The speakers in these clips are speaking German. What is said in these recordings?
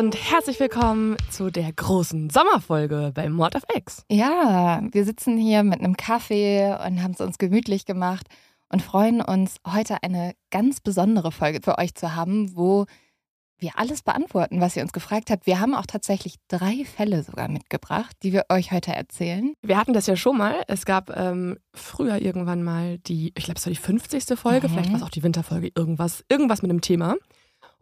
Und herzlich willkommen zu der großen Sommerfolge bei Mord of X. Ja, wir sitzen hier mit einem Kaffee und haben es uns gemütlich gemacht und freuen uns, heute eine ganz besondere Folge für euch zu haben, wo wir alles beantworten, was ihr uns gefragt habt. Wir haben auch tatsächlich drei Fälle sogar mitgebracht, die wir euch heute erzählen. Wir hatten das ja schon mal. Es gab ähm, früher irgendwann mal die, ich glaube, es war die 50. Folge, Mhm. vielleicht war es auch die Winterfolge, irgendwas, irgendwas mit einem Thema.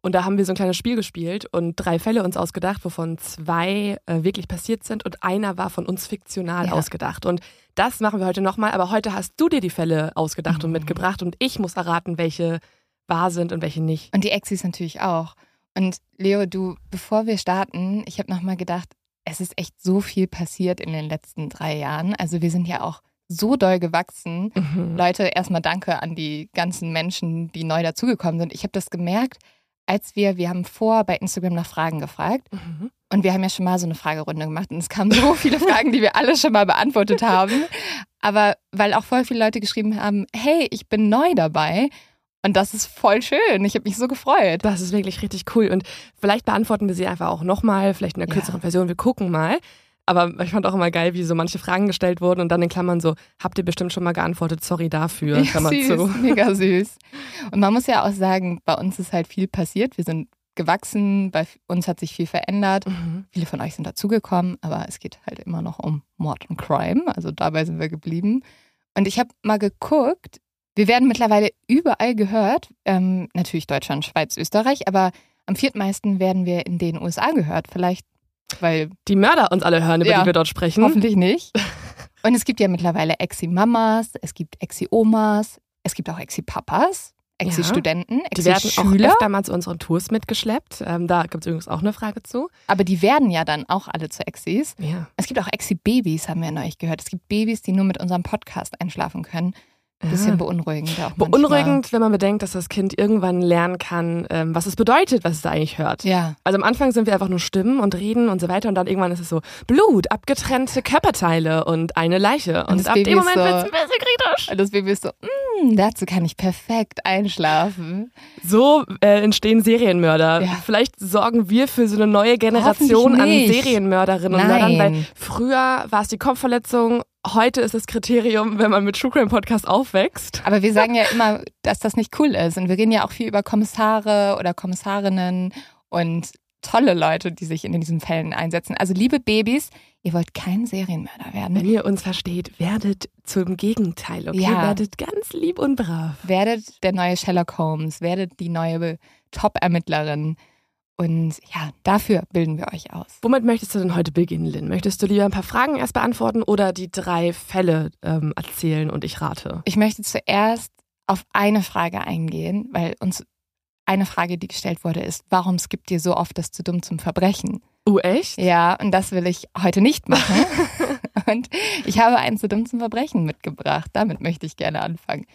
Und da haben wir so ein kleines Spiel gespielt und drei Fälle uns ausgedacht, wovon zwei äh, wirklich passiert sind und einer war von uns fiktional Ja. ausgedacht. Und das machen wir heute nochmal, aber heute hast du dir die Fälle ausgedacht und Mhm. mitgebracht und ich muss erraten, welche wahr sind und welche nicht. Und die Exis natürlich auch. Und Leo, du, bevor wir starten, ich habe nochmal gedacht, es ist echt so viel passiert in den letzten drei Jahren. Also wir sind ja auch so doll gewachsen. Mhm. Leute, erstmal danke an die ganzen Menschen, die neu dazugekommen sind. Ich habe das gemerkt, als wir, wir haben vor bei Instagram nach Fragen gefragt Mhm. und wir haben ja schon mal so eine Fragerunde gemacht und es kamen so viele Fragen, die wir alle schon mal beantwortet haben. Aber weil auch voll viele Leute geschrieben haben, hey, ich bin neu dabei und das ist voll schön. Ich habe mich so gefreut. Das ist wirklich richtig cool. Und vielleicht beantworten wir sie einfach auch nochmal, vielleicht in einer Ja. kürzeren Version. Wir gucken mal. Aber ich fand auch immer geil, wie so manche Fragen gestellt wurden und dann in Klammern so, habt ihr bestimmt schon mal geantwortet, sorry dafür, Klammer süß, zu. mega süß. Und man muss ja auch sagen, bei uns ist halt viel passiert. Wir sind gewachsen, bei uns hat sich viel verändert. Mhm. Viele von euch sind dazugekommen, aber es geht halt immer noch um Mord und Crime. Also dabei sind wir geblieben. Und ich habe mal geguckt, wir werden mittlerweile überall gehört. Ähm, natürlich Deutschland, Schweiz, Österreich, aber am viertmeisten werden wir in den USA gehört. Vielleicht, weil Die Mörder uns alle hören, über Ja. die wir dort sprechen. hoffentlich nicht. Und es gibt ja mittlerweile Exi-Mamas, es gibt Exi-Omas, es gibt auch Exi-Papas, Exi-Studenten, Die werden auch Exi-Schüler. öfter mal zu unseren Tours mitgeschleppt. Ähm, da gibt es übrigens auch eine Frage zu. Aber die werden ja dann auch alle zu Exis. Ja. Es gibt auch Exi-Babys, haben wir neulich gehört. Es gibt Babys, die nur mit unserem Podcast einschlafen können. Bisschen Ah. beunruhigend. Auch Beunruhigend, wenn man bedenkt, dass das Kind irgendwann lernen kann, ähm, was es bedeutet, was es da eigentlich hört. Manchmal. Ja. Also am Anfang sind wir einfach nur Stimmen und reden und so weiter und dann irgendwann ist es so Blut, abgetrennte Körperteile und eine Leiche. Und, das ab Baby dem Moment so- wird es ein bisschen kritisch. Und das Baby ist so, mm, dazu kann ich perfekt einschlafen. So äh, entstehen Serienmörder. Ja. Vielleicht sorgen wir für so eine neue Generation an. Serienmörderinnen und Nein. Mördern, weil früher war es die Kopfverletzung, heute ist das Kriterium, wenn man mit True Crime Podcast aufwächst. Aber wir sagen ja immer, dass das nicht cool ist. Und wir reden ja auch viel über Kommissare oder Kommissarinnen und tolle Leute, die sich in diesen Fällen einsetzen. Also liebe Babys, ihr wollt kein Serienmörder Wenn werden. ihr uns versteht, werdet zum Gegenteil, okay? Ja. Werdet ganz lieb und brav. Werdet der neue Sherlock Holmes, werdet die neue Top-Ermittlerin. Und ja, dafür bilden wir euch aus. Womit möchtest du denn heute beginnen, Lynn? Möchtest du lieber ein paar Fragen erst beantworten oder die drei Fälle ähm, erzählen und ich rate? Ich möchte zuerst auf eine Frage eingehen, weil uns eine Frage, die gestellt wurde, ist, warum skippt ihr so oft das zu dumm zum Verbrechen? Oh, echt? Ja, und das will ich heute nicht machen. und ich habe ein zu dumm zum Verbrechen mitgebracht. Damit möchte ich gerne anfangen.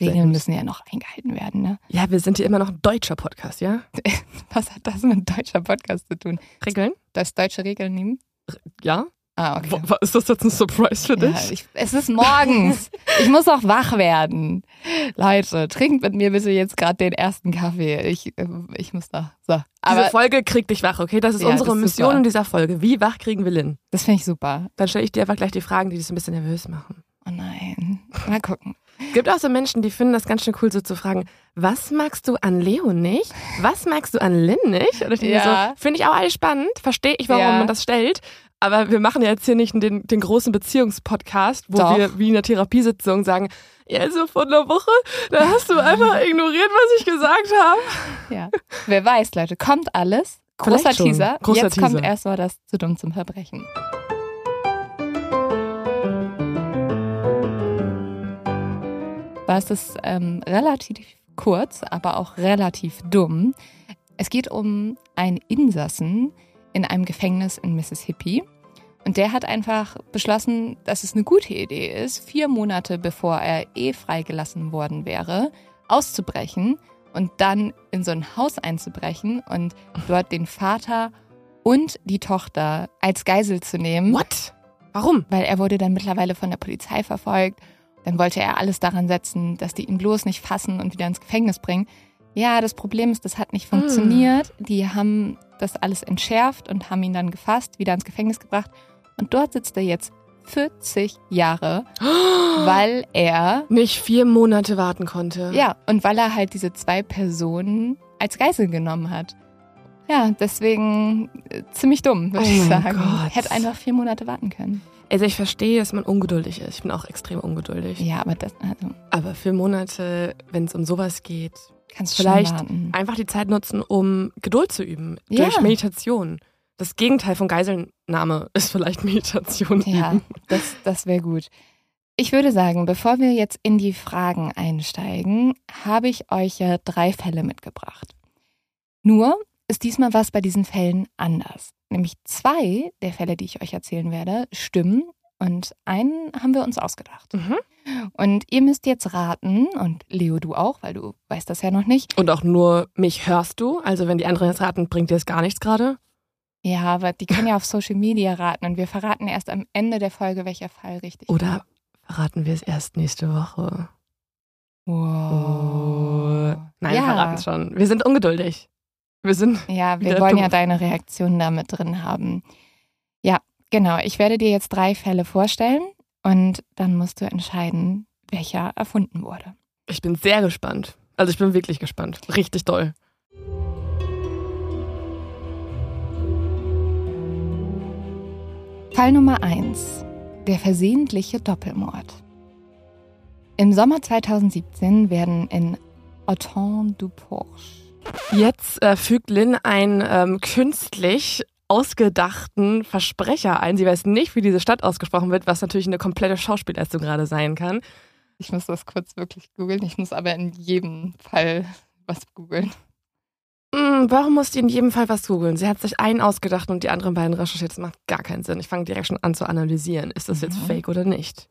Regeln müssen ja noch eingehalten werden, ne? Ja, wir sind hier immer noch ein deutscher Podcast, ja? Was hat das mit deutscher Podcast zu tun? Regeln? Das deutsche Regeln nehmen? Ja? Ah, okay. Ist das jetzt ein Surprise für Ja, dich? ich, es ist morgens. ich muss auch wach werden. Leute, trinkt mit mir bitte jetzt gerade den ersten Kaffee. Ich, äh, ich muss da. So. Diese Aber Folge kriegt dich wach, okay? Das ist Ja, unsere das ist Mission super. in dieser Folge. Wie wach kriegen wir Lynn? das finde ich super. Dann stelle ich dir einfach gleich die Fragen, die dich so ein bisschen nervös machen. Oh nein. Mal gucken. Gibt auch so Menschen, die finden das ganz schön cool, so zu fragen, was magst du an Leo nicht? Was magst du an Lynn nicht? Und ich denke Ja. so, finde ich auch alles spannend, verstehe ich, warum Ja. man das stellt. Aber wir machen ja jetzt hier nicht den, den großen Beziehungspodcast, wo Doch. wir wie in einer Therapiesitzung sagen, ja, also vor einer Woche, da hast du einfach ignoriert, was ich gesagt habe. Ja. Wer weiß, Leute, kommt alles. Großer. Teaser. Großer Jetzt kommt Teaser. erstmal das zu dumm zum Verbrechen. Das ist ähm, relativ kurz, aber auch relativ dumm. Es geht um einen Insassen in einem Gefängnis in Mississippi. Und der hat einfach beschlossen, dass es eine gute Idee ist, vier Monate bevor er eh freigelassen worden wäre, auszubrechen und dann in so ein Haus einzubrechen und dort den Vater und die Tochter als Geisel zu nehmen, What? Warum? weil er wurde dann mittlerweile von der Polizei verfolgt. Dann wollte er alles daran setzen, dass die ihn bloß nicht fassen und wieder ins Gefängnis bringen. Ja, das Problem ist, das hat nicht funktioniert. Die haben das alles entschärft und haben ihn dann gefasst, wieder ins Gefängnis gebracht. Und dort sitzt er jetzt 40 Jahre, weil er Nicht vier Monate warten konnte. ja, und weil er halt diese zwei Personen als Geisel genommen hat. Ja, deswegen äh, ziemlich dumm, würde Oh ich sagen. Gott. Hätte einfach vier Monate warten können. Also ich verstehe, dass man ungeduldig ist. Ich bin auch extrem ungeduldig. Ja, aber das also, Aber vier Monate, wenn es um sowas geht, kannst du Vielleicht einfach die Zeit nutzen, um Geduld zu üben. Ja. Durch Meditation. Das Gegenteil von Geiselnahme ist vielleicht Meditation Ja, üben. das, das wäre gut. Ich würde sagen, bevor wir jetzt in die Fragen einsteigen, habe ich euch ja drei Fälle mitgebracht. Nur ist diesmal was bei diesen Fällen anders. Nämlich zwei der Fälle, die ich euch erzählen werde, stimmen und einen haben wir uns ausgedacht. Mhm. Und ihr müsst jetzt raten, und Leo, du auch, weil du weißt das ja noch nicht. Und auch nur mich hörst du. Also wenn die anderen jetzt raten, bringt dir das gar nichts gerade. Ja, aber die können ja auf Social Media raten und wir verraten erst am Ende der Folge, welcher Fall richtig war. Oder verraten wir es erst nächste Woche? Wow. Nein, ja. wir verraten es schon. Wir sind ungeduldig. Wir sind. Ja, wir wollen ja doof. deine Reaktion da mit drin haben. Ja, genau. Ich werde dir jetzt drei Fälle vorstellen und dann musst du entscheiden, welcher erfunden wurde. Ich bin sehr gespannt. Also ich bin wirklich gespannt. Richtig doll. Fall Nummer 1. Der versehentliche Doppelmord. Im Sommer 2017 werden in Autant du Porche Jetzt äh, fügt Lynn einen ähm, künstlich ausgedachten Versprecher ein. Sie weiß nicht, wie diese Stadt ausgesprochen wird, was natürlich eine komplette Schauspielleistung gerade sein kann. Ich muss das kurz wirklich googeln. Ich muss aber in jedem Fall was googeln. Hm, warum muss die in jedem Fall was googeln? Sie hat sich einen ausgedacht und die anderen beiden recherchiert. Das macht gar keinen Sinn. Ich fange direkt schon an zu analysieren. Ist das jetzt Mhm. fake oder nicht?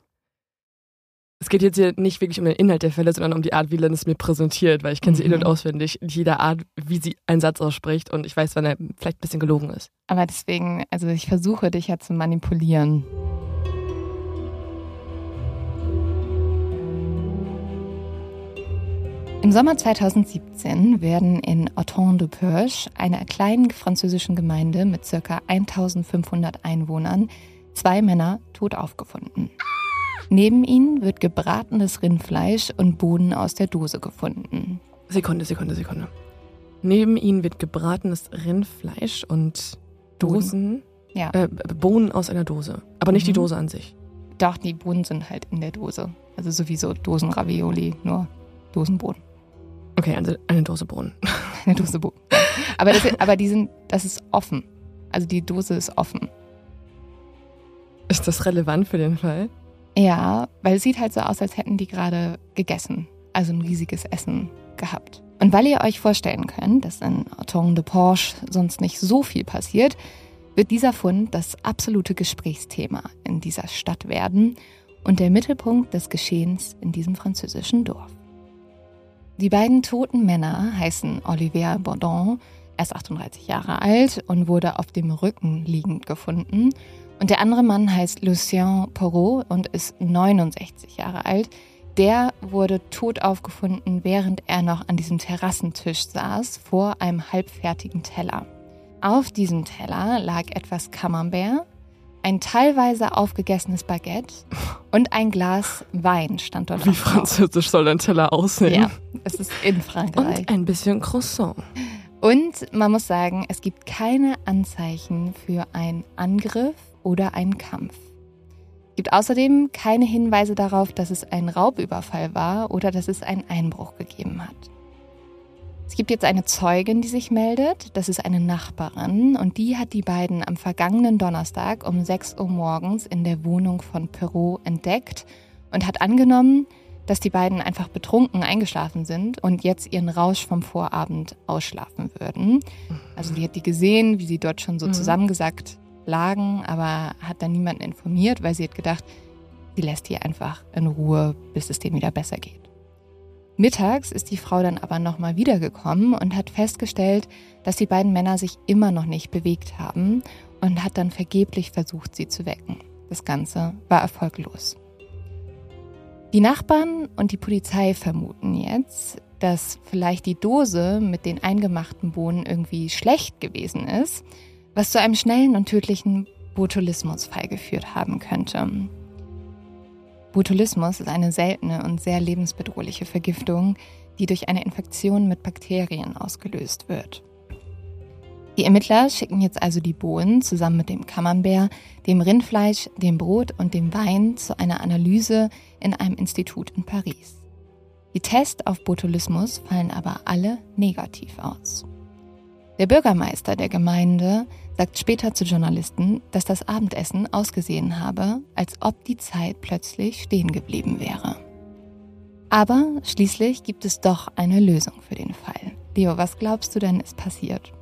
Es geht jetzt hier nicht wirklich um den Inhalt der Fälle, sondern um die Art, wie Lynn es mir präsentiert, weil ich kenne sie in- Mhm. und auswendig, in jeder Art, wie sie einen Satz ausspricht und ich weiß, wann er vielleicht ein bisschen gelogen ist. Aber deswegen, also ich versuche dich ja zu manipulieren. Im Sommer 2017 werden in Autant de Perche, einer kleinen französischen Gemeinde mit ca. 1500 Einwohnern, zwei Männer tot aufgefunden. Neben ihnen wird gebratenes Rindfleisch und Bohnen aus der Dose gefunden. Sekunde, Sekunde, Sekunde. Neben ihnen wird gebratenes Rindfleisch und Dosen, Ja. äh, Bohnen aus einer Dose. Aber nicht die Mhm. Dose an sich. Doch, die Bohnen sind halt in der Dose. Also sowieso Dosenravioli, nur Dosenbohnen. Okay, also eine Dose Bohnen. Eine Dose Bohnen. Aber, das, aber die sind, das ist offen. Also die Dose ist offen. Ist das relevant für den Fall? Ja, weil es sieht halt so aus, als hätten die gerade gegessen. Also ein riesiges Essen gehabt. Und weil ihr euch vorstellen könnt, dass in Autant de Porsche sonst nicht so viel passiert, wird dieser Fund das absolute Gesprächsthema in dieser Stadt werden und der Mittelpunkt des Geschehens in diesem französischen Dorf. Die beiden toten Männer heißen Olivier Bourdon, er ist 38 Jahre alt und wurde auf dem Rücken liegend gefunden Und der andere Mann heißt Lucien Porot und ist 69 Jahre alt. Der wurde tot aufgefunden, während er noch an diesem Terrassentisch saß, vor einem halbfertigen Teller. Auf diesem Teller lag etwas Camembert, ein teilweise aufgegessenes Baguette und ein Glas Wein stand dort. Wie französisch soll ein Teller aussehen? Ja, es ist in Frankreich. Und ein bisschen Croissant. Und man muss sagen, es gibt keine Anzeichen für einen Angriff oder einen Kampf. Es gibt außerdem keine Hinweise darauf, dass es ein Raubüberfall war oder dass es einen Einbruch gegeben hat. Es gibt jetzt eine Zeugin, die sich meldet. Das ist eine Nachbarin und die hat die beiden am vergangenen Donnerstag um 6 Uhr morgens in der Wohnung von Perrault entdeckt und hat angenommen, dass die beiden einfach betrunken eingeschlafen sind und jetzt ihren Rausch vom Vorabend ausschlafen würden. Also die hat die gesehen, wie sie dort schon so Mhm. zusammengesackt lagen, aber hat dann niemanden informiert, weil sie hat gedacht, sie lässt die einfach in Ruhe, bis es denen wieder besser geht. Mittags ist die Frau dann aber nochmal wiedergekommen und hat festgestellt, dass die beiden Männer sich immer noch nicht bewegt haben und hat dann vergeblich versucht, sie zu wecken. Das Ganze war erfolglos. Die Nachbarn und die Polizei vermuten jetzt, dass vielleicht die Dose mit den eingemachten Bohnen irgendwie schlecht gewesen ist, was zu einem schnellen und tödlichen Botulismusfall geführt haben könnte. Botulismus ist eine seltene und sehr lebensbedrohliche Vergiftung, die durch eine Infektion mit Bakterien ausgelöst wird. Die Ermittler schicken jetzt also die Bohnen zusammen mit dem Camembert, dem Rindfleisch, dem Brot und dem Wein zu einer Analyse in einem Institut in Paris. Die Tests auf Botulismus fallen aber alle negativ aus. Der Bürgermeister der Gemeinde sagt später zu Journalisten, dass das Abendessen ausgesehen habe, als ob die Zeit plötzlich stehen geblieben wäre. Aber schließlich gibt es doch eine Lösung für den Fall. Leo, was glaubst du denn ist passiert?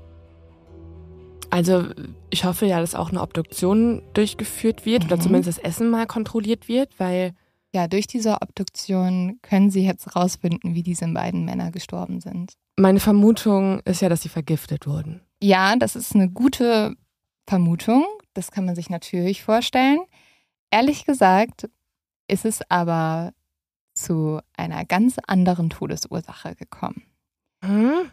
Also ich hoffe ja, dass auch eine Obduktion durchgeführt wird oder Mhm. zumindest das Essen mal kontrolliert wird, weil Ja, durch diese Obduktion können sie jetzt rausfinden, wie diese beiden Männer gestorben sind. meine Vermutung ist ja, dass sie vergiftet wurden. Ja, das ist eine gute Vermutung. Das kann man sich natürlich vorstellen. Ehrlich gesagt ist es aber zu einer ganz anderen Todesursache gekommen. Hm?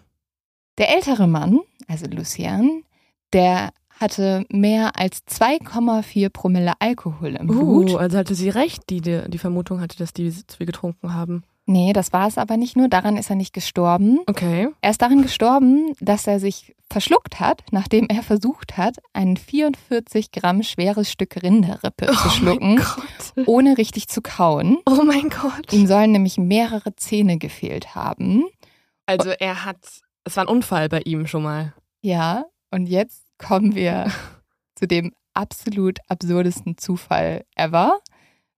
Der ältere Mann, also Lucien, der hatte mehr als 2,4 Promille Alkohol im Blut. Uh, also hatte sie recht, die, die Vermutung hatte, dass die zu viel getrunken haben. Nee, das war es aber nicht nur. Daran ist er nicht gestorben. Okay. Er ist daran gestorben, dass er sich verschluckt hat, nachdem er versucht hat, ein 44 Gramm schweres Stück Rinderrippe zu schlucken, Oh mein Gott. ohne richtig zu kauen. Oh mein Gott. Ihm sollen nämlich mehrere Zähne gefehlt haben. Also er hat, es war ein Unfall bei ihm schon mal. Ja, und jetzt kommen wir zu dem absolut absurdesten Zufall ever.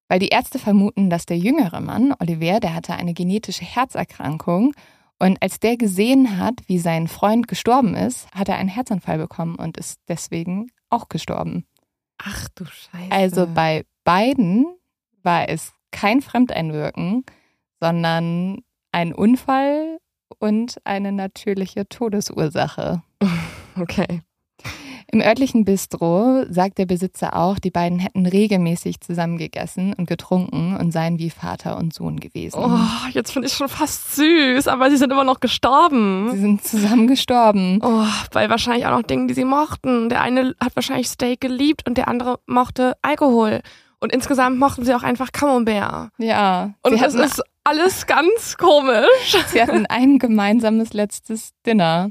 Weil die Ärzte vermuten, dass der jüngere Mann, Oliver, der hatte eine genetische Herzerkrankung. Und als der gesehen hat, wie sein Freund gestorben ist, hat er einen Herzanfall bekommen und ist deswegen auch gestorben. Ach du Scheiße. Also bei beiden war es kein Fremdeinwirken, sondern ein Unfall und eine natürliche Todesursache. Okay. Im örtlichen Bistro sagt der Besitzer auch, die beiden hätten regelmäßig zusammen gegessen und getrunken und seien wie Vater und Sohn gewesen. Oh, jetzt finde ich schon fast süß, aber sie sind immer noch Sie gestorben. sind zusammen gestorben. Oh, bei wahrscheinlich auch noch Dingen, die sie mochten. Der eine hat wahrscheinlich Steak geliebt und der andere mochte Alkohol. Und insgesamt mochten sie auch einfach Camembert. Ja. Und sie, das ist alles ganz komisch. sie hatten ein gemeinsames letztes Dinner.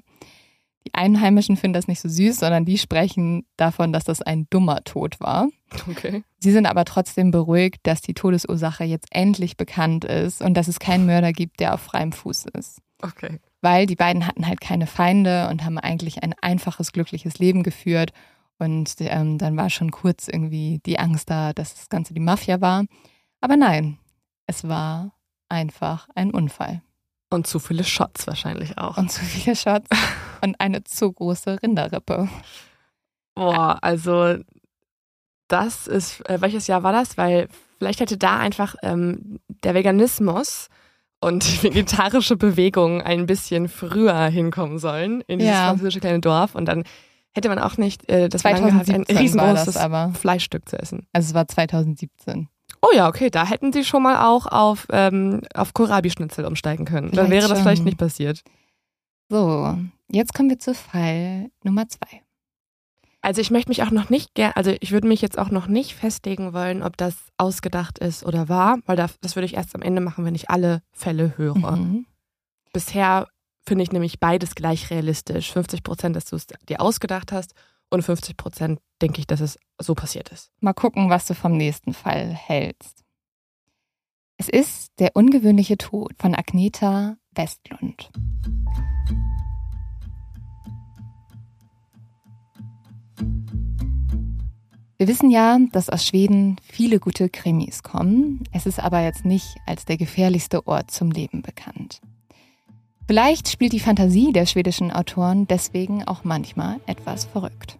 Die Einheimischen finden das nicht so süß, sondern die sprechen davon, dass das ein dummer Tod war. Okay. Sie sind aber trotzdem beruhigt, dass die Todesursache jetzt endlich bekannt ist und dass es keinen Mörder gibt, der auf freiem Fuß ist. Okay. weil die beiden hatten halt keine Feinde und haben eigentlich ein einfaches, glückliches Leben geführt. Und ähm, dann war schon kurz irgendwie die Angst da, dass das Ganze die Mafia war. Aber nein, es war einfach ein Unfall. Und zu viele Shots wahrscheinlich auch. Und zu viele Shots und eine zu große Rinderrippe. Boah, also das ist, äh, welches Jahr war das? Weil vielleicht hätte da einfach ähm, der Veganismus und die vegetarische Bewegung ein bisschen früher hinkommen sollen in dieses Ja. französische kleine Dorf und dann hätte man auch nicht äh, das Verlangen gehabt, ein 2017 war riesengroßes. Fleischstück zu essen. Also es war 2017. Oh ja, okay, da hätten sie schon mal auch auf, ähm, auf Kohlrabi-Schnitzel umsteigen können. Dann Vielleicht wäre das vielleicht nicht passiert. So, jetzt kommen wir zu Fall Nummer zwei. Also ich möchte mich auch noch nicht gern, also ich würde mich jetzt auch noch nicht festlegen wollen, ob das ausgedacht ist oder wahr, weil das, das würde ich erst am Ende machen, wenn ich alle Fälle höre. Mhm. Bisher finde ich nämlich beides gleich realistisch. 50 Prozent, dass du es dir ausgedacht hast und 50 Prozent denke ich, dass es so passiert ist. Mal gucken, was du vom nächsten Fall hältst. Es ist der ungewöhnliche Tod von Agneta Westlund. Wir wissen ja, dass aus Schweden viele gute Krimis kommen. Es ist aber jetzt nicht als der gefährlichste Ort zum Leben bekannt. Vielleicht spielt die Fantasie der schwedischen Autoren deswegen auch manchmal etwas verrückt.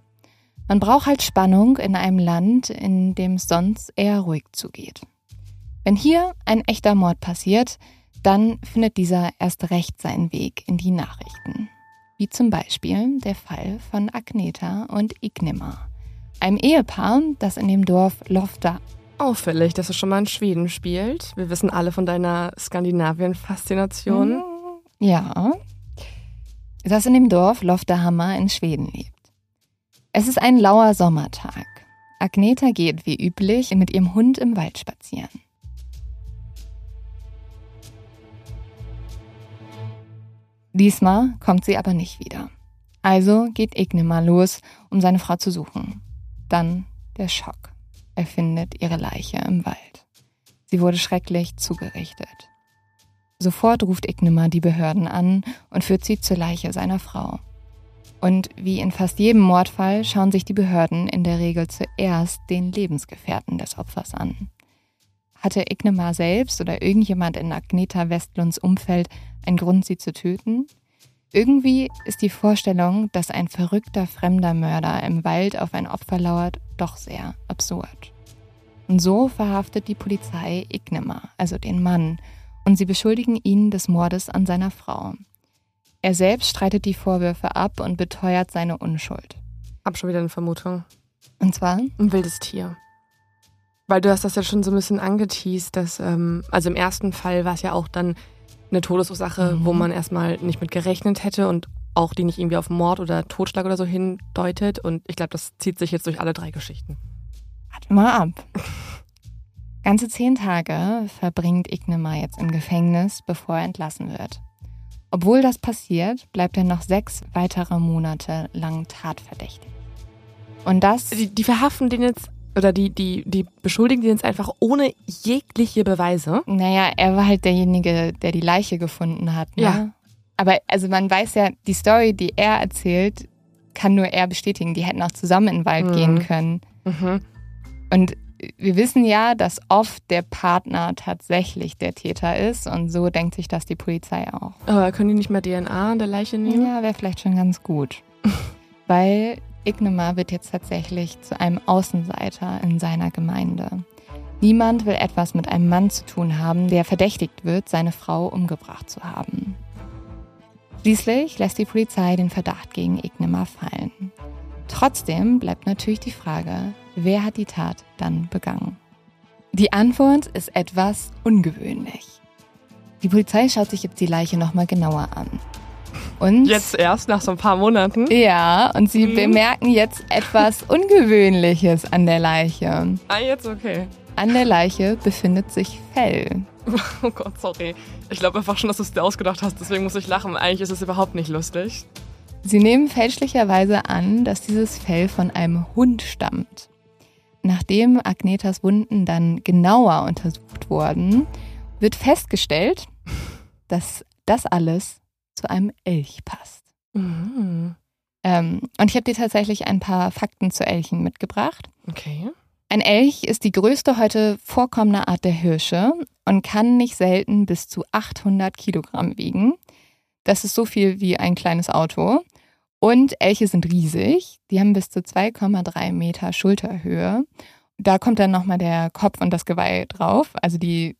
Man braucht halt Spannung in einem Land, in dem es sonst eher ruhig zugeht. Wenn hier ein echter Mord passiert, dann findet dieser erst recht seinen Weg in die Nachrichten. Wie zum Beispiel der Fall von Agneta und Ignimar, einem Ehepaar, das in dem Dorf Lofta Auffällig, dass es schon mal in Schweden spielt. Wir wissen alle von deiner Skandinavien-Faszination. Ja. Das in dem Dorf Loftahammar in Schweden lebt. Es ist ein lauer Sommertag. Agneta geht wie üblich mit ihrem Hund im Wald spazieren. Diesmal kommt sie aber nicht wieder. Also geht Ignimar los, um seine Frau zu suchen. Dann der Schock. Er findet ihre Leiche im Wald. Sie wurde schrecklich zugerichtet. Sofort ruft Ignimar die Behörden an und führt sie zur Leiche seiner Frau. Und wie in fast jedem Mordfall schauen sich die Behörden in der Regel zuerst den Lebensgefährten des Opfers an. Hatte Ignimar selbst oder irgendjemand in Agneta Westlunds Umfeld einen Grund, sie zu töten? Irgendwie ist die Vorstellung, dass ein verrückter fremder Mörder im Wald auf ein Opfer lauert, doch sehr absurd. Und so verhaftet die Polizei Ignimar, also den Mann, und sie beschuldigen ihn des Mordes an seiner Frau. Er selbst streitet die Vorwürfe ab und beteuert seine Unschuld. Hab schon wieder eine Vermutung. Und zwar, Ein wildes Tier. Weil du hast das ja schon so ein bisschen angeteased, dass, ähm, also im ersten Fall war es ja auch dann eine Todesursache, Mhm. wo man erstmal nicht mit gerechnet hätte und auch die nicht irgendwie auf Mord oder Totschlag oder so hindeutet. Und ich glaube, das zieht sich jetzt durch alle drei Geschichten. warte mal ab. Ganze zehn Tage verbringt Ignimar jetzt im Gefängnis, bevor er entlassen wird. Obwohl das passiert, bleibt er noch sechs weitere Monate lang tatverdächtig. Und das Die, die verhaften den jetzt, oder die, die, die beschuldigen den jetzt einfach ohne jegliche Beweise. Naja, er war halt derjenige, der die Leiche gefunden hat. Ne? Ja. Aber also man weiß ja, die Story, die er erzählt, kann nur er bestätigen. Die hätten auch zusammen in den Wald Mhm. gehen können. Mhm. Und wir wissen ja, dass oft der Partner tatsächlich der Täter ist. Und so denkt sich das die Polizei auch. Aber können die nicht mal DNA an der Leiche nehmen? Ja, wäre vielleicht schon ganz gut. Weil Ignimar wird jetzt tatsächlich zu einem Außenseiter in seiner Gemeinde. Niemand will etwas mit einem Mann zu tun haben, der verdächtigt wird, seine Frau umgebracht zu haben. Schließlich lässt die Polizei den Verdacht gegen Ignimar fallen. Trotzdem bleibt natürlich die Frage, wer hat die Tat dann begangen? Die Antwort ist etwas ungewöhnlich. Die Polizei schaut sich jetzt die Leiche nochmal genauer an. Und Jetzt erst, nach so ein paar Monaten. ja, und sie Mhm. bemerken jetzt etwas Ungewöhnliches an der Leiche. Ah, jetzt okay. An der Leiche befindet sich Fell. Oh Gott, sorry. Ich glaube einfach schon, dass du es dir ausgedacht hast, deswegen muss ich lachen. Eigentlich ist es überhaupt nicht lustig. Sie nehmen fälschlicherweise an, dass dieses Fell von einem Hund stammt. Nachdem Agnetas Wunden dann genauer untersucht wurden, wird festgestellt, dass das alles zu einem Elch passt. Mhm. Ähm, und ich habe dir tatsächlich ein paar Fakten zu Elchen mitgebracht. Okay. Ein Elch ist die größte heute vorkommende Art der Hirsche und kann nicht selten bis zu 800 Kilogramm wiegen. Das ist so viel wie ein kleines Auto. Und Elche sind riesig. Die haben bis zu 2,3 Meter Schulterhöhe. Da kommt dann nochmal der Kopf und das Geweih drauf. Also die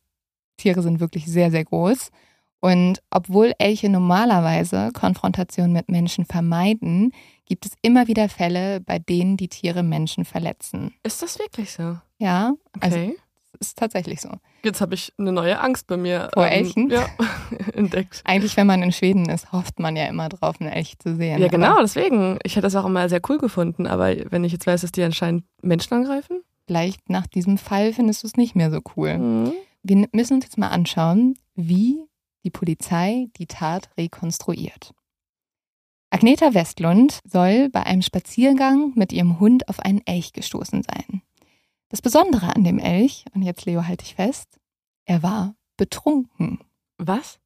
Tiere sind wirklich sehr, sehr groß. Und obwohl Elche normalerweise Konfrontation mit Menschen vermeiden, gibt es immer wieder Fälle, bei denen die Tiere Menschen verletzen. Ist das wirklich so? Ja, also Okay. es ist tatsächlich so. Jetzt habe ich eine neue Angst bei mir Vor Elchen? ja, entdeckt. Eigentlich, wenn man in Schweden ist, hofft man ja immer drauf, einen Elch zu sehen. Ja, genau, deswegen. Ich hätte das auch immer sehr cool gefunden, aber wenn ich jetzt weiß, dass die anscheinend Menschen angreifen. Vielleicht nach diesem Fall findest du es nicht mehr so cool. Mhm. Wir müssen uns jetzt mal anschauen, wie die Polizei die Tat rekonstruiert. Agneta Westlund soll bei einem Spaziergang mit ihrem Hund auf einen Elch gestoßen sein. Das Besondere an dem Elch, und jetzt Leo halte ich fest, er war betrunken. Was?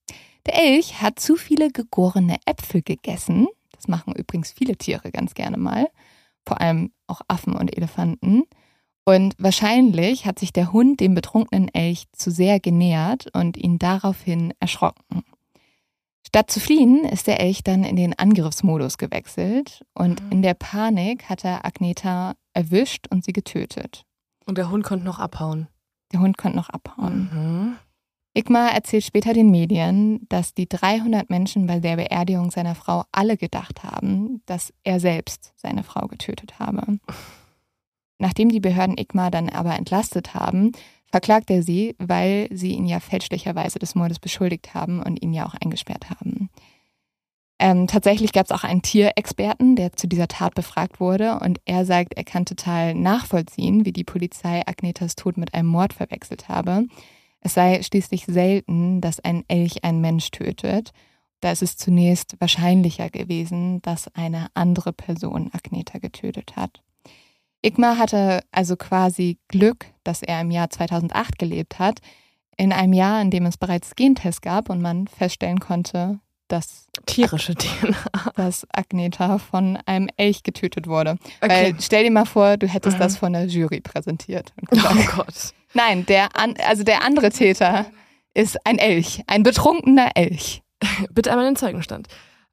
Der Elch hat zu viele gegorene Äpfel gegessen. Das machen übrigens viele Tiere ganz gerne mal, vor allem auch Affen und Elefanten. Und wahrscheinlich hat sich der Hund dem betrunkenen Elch zu sehr genähert und ihn daraufhin erschrocken. Statt zu fliehen, ist der Elch dann in den Angriffsmodus gewechselt und Mhm. in der Panik hat er Agneta erwischt und sie getötet. Und der Hund konnte noch abhauen. Der Hund konnte noch abhauen. Mhm. Igmar erzählt später den Medien, dass die 300 Menschen bei der Beerdigung seiner Frau alle gedacht haben, dass er selbst seine Frau getötet habe. Nachdem die Behörden Igmar dann aber entlastet haben, verklagt er sie, weil sie ihn ja fälschlicherweise des Mordes beschuldigt haben und ihn ja auch eingesperrt haben. Ähm, tatsächlich gab es auch einen Tierexperten, der zu dieser Tat befragt wurde und er sagt, er kann total nachvollziehen, wie die Polizei Agnetas Tod mit einem Mord verwechselt habe. Es sei schließlich selten, dass ein Elch einen Mensch tötet. Da ist es zunächst wahrscheinlicher gewesen, dass eine andere Person Agneta getötet hat. Igmar hatte also quasi Glück, dass er im Jahr 2008 gelebt hat, in einem Jahr, in dem es bereits Gentests gab und man feststellen konnte, dass, Tierische DNA. dass Agneta von einem Elch getötet wurde. Okay. Weil stell dir mal vor, du hättest Mhm. das von der Jury präsentiert. Oh Gott. Nein, der, an, also der andere Täter ist ein Elch, ein betrunkener Elch. Bitte einmal den Zeugenstand.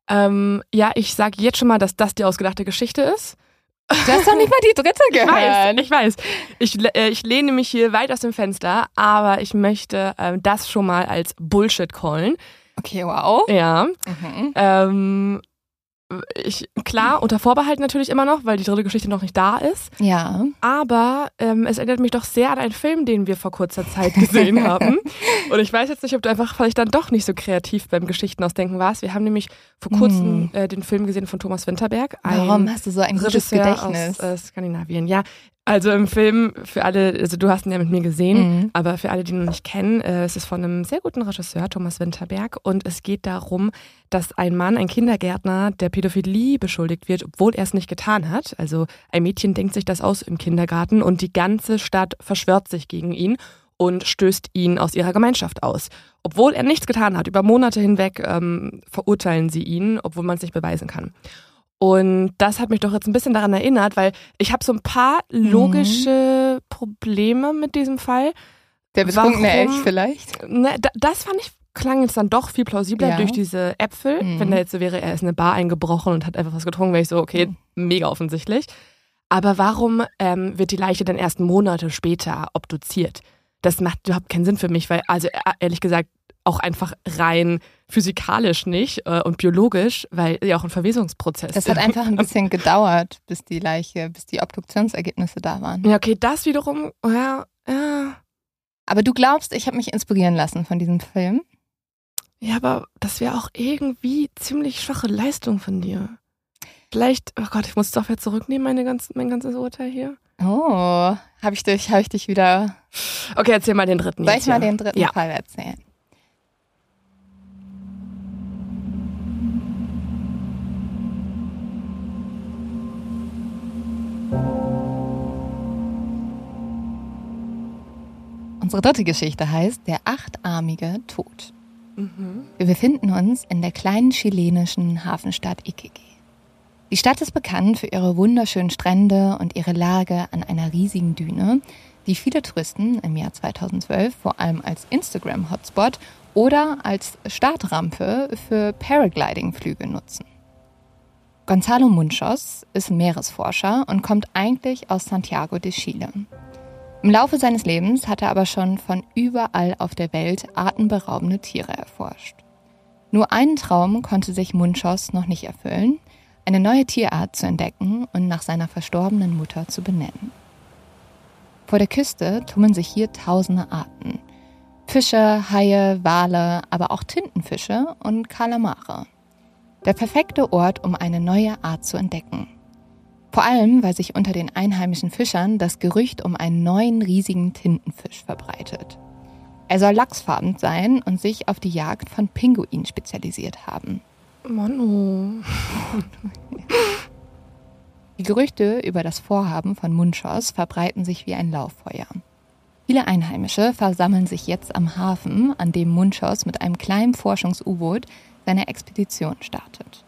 Ähm, ja, ich sage jetzt schon mal, dass das die ausgedachte Geschichte ist. Du hast doch nicht mal die dritte Ich weiß, gehört. ich weiß. Ich, äh, ich lehne mich hier weit aus dem Fenster, aber ich möchte ähm, das schon mal als Bullshit callen. Okay, wow. Ja. Mhm. Ähm, ich, klar, unter Vorbehalt natürlich immer noch, weil die dritte Geschichte noch nicht da ist. Ja. Aber ähm, es erinnert mich doch sehr an einen Film, den wir vor kurzer Zeit gesehen haben. Und ich weiß jetzt nicht, ob du einfach vielleicht dann doch nicht so kreativ beim Geschichtenausdenken warst. Wir haben nämlich vor kurzem Mhm. äh, den Film gesehen von Thomas Winterberg. Warum hast du so ein gutes Regisseur Gedächtnis? aus äh, Skandinavien. Ja, also im Film, für alle, also du hast ihn ja mit mir gesehen, Mhm. aber für alle, die ihn noch nicht kennen, äh, es ist von einem sehr guten Regisseur, Thomas Winterberg, und es geht darum, dass ein Mann, ein Kindergärtner, der Pädophilie beschuldigt wird, obwohl er es nicht getan hat. Also ein Mädchen denkt sich das aus im Kindergarten und die ganze Stadt verschwört sich gegen ihn und stößt ihn aus ihrer Gemeinschaft aus. Obwohl er nichts getan hat, über Monate hinweg ähm, verurteilen sie ihn, obwohl man es nicht beweisen kann. Und das hat mich doch jetzt ein bisschen daran erinnert, weil ich habe so ein paar logische Probleme mit diesem Fall. Der betrunkene Elch vielleicht? Ne, da, das fand ich klang jetzt dann doch viel plausibler Ja. durch diese Äpfel. Mhm. Wenn da jetzt so wäre, er ist in eine Bar eingebrochen und hat einfach was getrunken, wäre ich so, okay, mega offensichtlich. Aber warum ähm, wird die Leiche dann erst Monate später obduziert? Das macht überhaupt keinen Sinn für mich, weil, also e- ehrlich gesagt, auch einfach rein physikalisch nicht äh, und biologisch, weil ja auch ein Verwesungsprozess Das hat einfach ein bisschen gedauert, bis die Leiche, bis die Obduktionsergebnisse da waren. Ja, okay, das wiederum, ja, ja. Aber du glaubst, ich habe mich inspirieren lassen von diesem Film? Ja, aber das wäre auch irgendwie ziemlich schwache Leistung von dir. Vielleicht, oh Gott, ich muss es doch wieder zurücknehmen, meine ganz, mein ganzes Urteil hier. Oh, habe ich dich, habe ich dich wieder. Okay, erzähl mal den dritten Soll ich mal den dritten Ja. Fall erzählen? Unsere dritte Geschichte heißt Der achtarmige Tod. Mhm. Wir befinden uns in der kleinen chilenischen Hafenstadt Iquique. Die Stadt ist bekannt für ihre wunderschönen Strände und ihre Lage an einer riesigen Düne, die viele Touristen im Jahr 2012 vor allem als Instagram-Hotspot oder als Startrampe für Paragliding-Flüge nutzen. Gonzalo Munchos ist Meeresforscher und kommt eigentlich aus Santiago de Chile. Im Laufe seines Lebens hat er aber schon von überall auf der Welt atemberaubende Tiere erforscht. Nur einen Traum konnte sich Munchos noch nicht erfüllen, eine neue Tierart zu entdecken und nach seiner verstorbenen Mutter zu benennen. Vor der Küste tummeln sich hier tausende Arten. Fische, Haie, Wale, aber auch Tintenfische und Kalamare. Der perfekte Ort, um eine neue Art zu entdecken. Vor allem, weil sich unter den einheimischen Fischern das Gerücht um einen neuen riesigen Tintenfisch verbreitet. Er soll lachsfarben sein und sich auf die Jagd von Pinguinen spezialisiert haben. Manu. Die Gerüchte über das Vorhaben von Munchos verbreiten sich wie ein Lauffeuer. Viele Einheimische versammeln sich jetzt am Hafen, an dem Munchos mit einem kleinen Forschungs-U-Boot seine Expedition startet.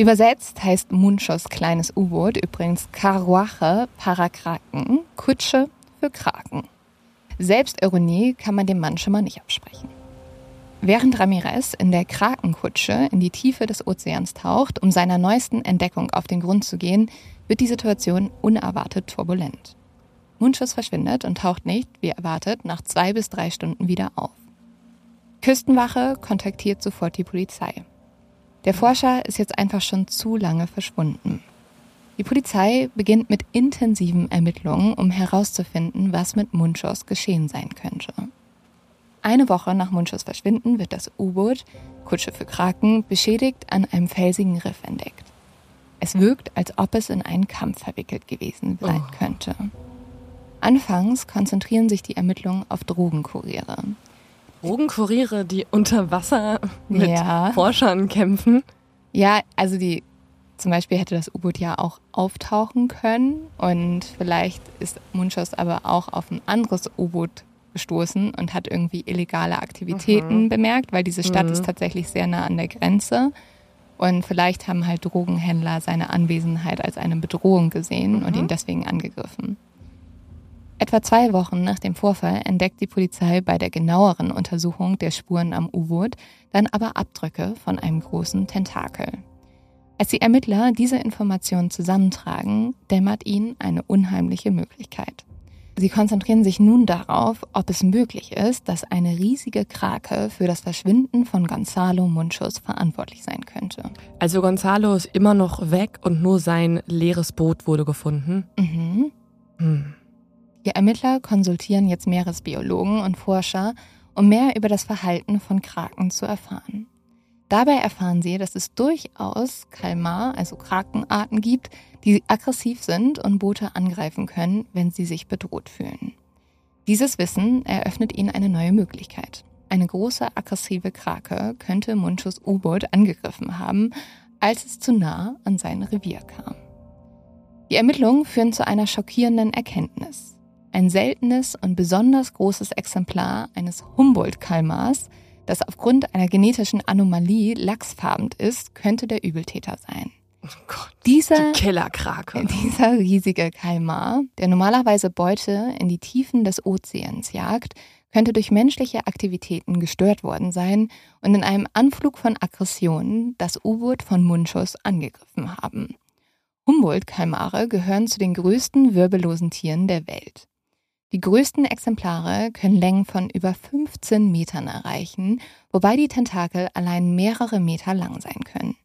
Übersetzt heißt Munchos kleines U-Boot übrigens Carruache Parakraken, Kutsche für Kraken. Selbstironie kann man dem Mann schon mal nicht absprechen. Während Ramirez in der Krakenkutsche in die Tiefe des Ozeans taucht, um seiner neuesten Entdeckung auf den Grund zu gehen, wird die Situation unerwartet turbulent. Munchus verschwindet und taucht nicht, wie erwartet, nach zwei bis drei Stunden wieder auf. Küstenwache kontaktiert sofort die Polizei. Der Forscher ist jetzt einfach schon zu lange verschwunden. Die Polizei beginnt mit intensiven Ermittlungen, um herauszufinden, was mit Munchos geschehen sein könnte. Eine Woche nach Munchos Verschwinden wird das U-Boot, Kutsche für Kraken, beschädigt an einem felsigen Riff entdeckt. Es wirkt, als ob es in einen Kampf verwickelt gewesen sein oh. könnte. Anfangs konzentrieren sich die Ermittlungen auf Drogenkuriere. Drogenkuriere, die unter Wasser mit ja. Forschern kämpfen? Ja, also die zum Beispiel hätte das U-Boot ja auch auftauchen können und vielleicht ist Munchos aber auch auf ein anderes U-Boot gestoßen und hat irgendwie illegale Aktivitäten mhm. bemerkt, weil diese Stadt mhm. ist tatsächlich sehr nah an der Grenze. Und vielleicht haben halt Drogenhändler seine Anwesenheit als eine Bedrohung gesehen mhm. und ihn deswegen angegriffen. Etwa zwei Wochen nach dem Vorfall entdeckt die Polizei bei der genaueren Untersuchung der Spuren am U-Boot dann aber Abdrücke von einem großen Tentakel. Als die Ermittler diese Informationen zusammentragen, dämmert ihnen eine unheimliche Möglichkeit. Sie konzentrieren sich nun darauf, ob es möglich ist, dass eine riesige Krake für das Verschwinden von Gonzalo Munchos verantwortlich sein könnte. Also Gonzalo ist immer noch weg und nur sein leeres Boot wurde gefunden. Mhm. Hm. Die Ermittler konsultieren jetzt Meeresbiologen und Forscher, um mehr über das Verhalten von Kraken zu erfahren. Dabei erfahren sie, dass es durchaus Kalmar, also Krakenarten gibt, die aggressiv sind und Boote angreifen können, wenn sie sich bedroht fühlen. Dieses Wissen eröffnet ihnen eine neue Möglichkeit. Eine große aggressive Krake könnte Munchos U-Boot angegriffen haben, als es zu nah an sein Revier kam. Die Ermittlungen führen zu einer schockierenden Erkenntnis. Ein seltenes und besonders großes Exemplar eines Humboldt-Kalmars, das aufgrund einer genetischen Anomalie lachsfarben ist, könnte der Übeltäter sein. Oh Gott, dieser, die Kellerkrake. Dieser riesige Kalmar, der normalerweise Beute in die Tiefen des Ozeans jagt, könnte durch menschliche Aktivitäten gestört worden sein und in einem Anflug von Aggressionen das U-Boot von Munchos angegriffen haben. Humboldt-Kalmare gehören zu den größten wirbellosen Tieren der Welt. Die größten Exemplare können Längen von über 15 Metern erreichen, wobei die Tentakel allein mehrere Meter lang sein können.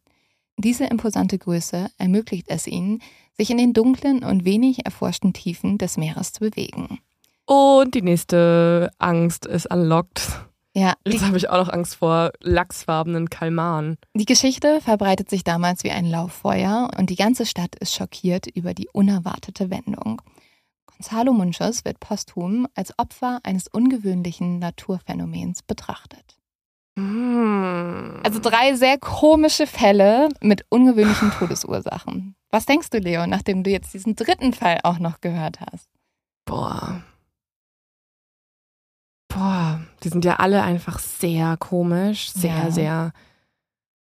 Diese imposante Größe ermöglicht es ihnen, sich in den dunklen und wenig erforschten Tiefen des Meeres zu bewegen. Und die nächste Angst ist unlocked. Ja. Jetzt habe ich auch noch Angst vor lachsfarbenen Kalmaren. Die Geschichte verbreitet sich damals wie ein Lauffeuer und die ganze Stadt ist schockiert über die unerwartete Wendung. Gonzalo Munches wird posthum als Opfer eines ungewöhnlichen Naturphänomens betrachtet. Mm. Also drei sehr komische Fälle mit ungewöhnlichen Todesursachen. Was denkst du, Leo, nachdem du jetzt diesen dritten Fall auch noch gehört hast? Boah. Boah, die sind ja alle einfach sehr komisch, sehr, ja. sehr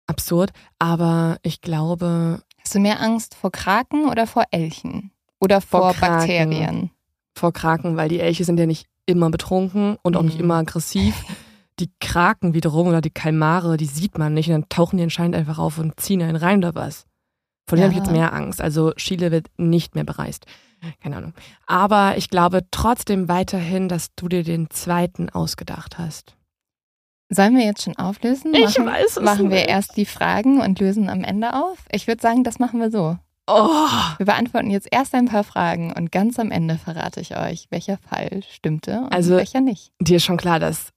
absurd. Aber ich glaube. Hast du mehr Angst vor Kraken oder vor Elchen? Oder vor, vor Bakterien? Vor Kraken, weil die Elche sind ja nicht immer betrunken und auch nicht mhm. immer aggressiv. Die Kraken wiederum oder die Kalmare, die sieht man nicht und dann tauchen die anscheinend einfach auf und ziehen einen rein oder was. Von denen ja. habe ich jetzt mehr Angst. Also Chile wird nicht mehr bereist. Keine Ahnung. Aber ich glaube trotzdem weiterhin, dass du dir den zweiten ausgedacht hast. Sollen wir jetzt schon auflösen? Ich machen, weiß es Machen wir nicht. erst die Fragen und lösen am Ende auf? Ich würde sagen, das machen wir so. Oh, Wir beantworten jetzt erst ein paar Fragen und ganz am Ende verrate ich euch, welcher Fall stimmte und Also- welcher nicht. dir ist schon klar, dass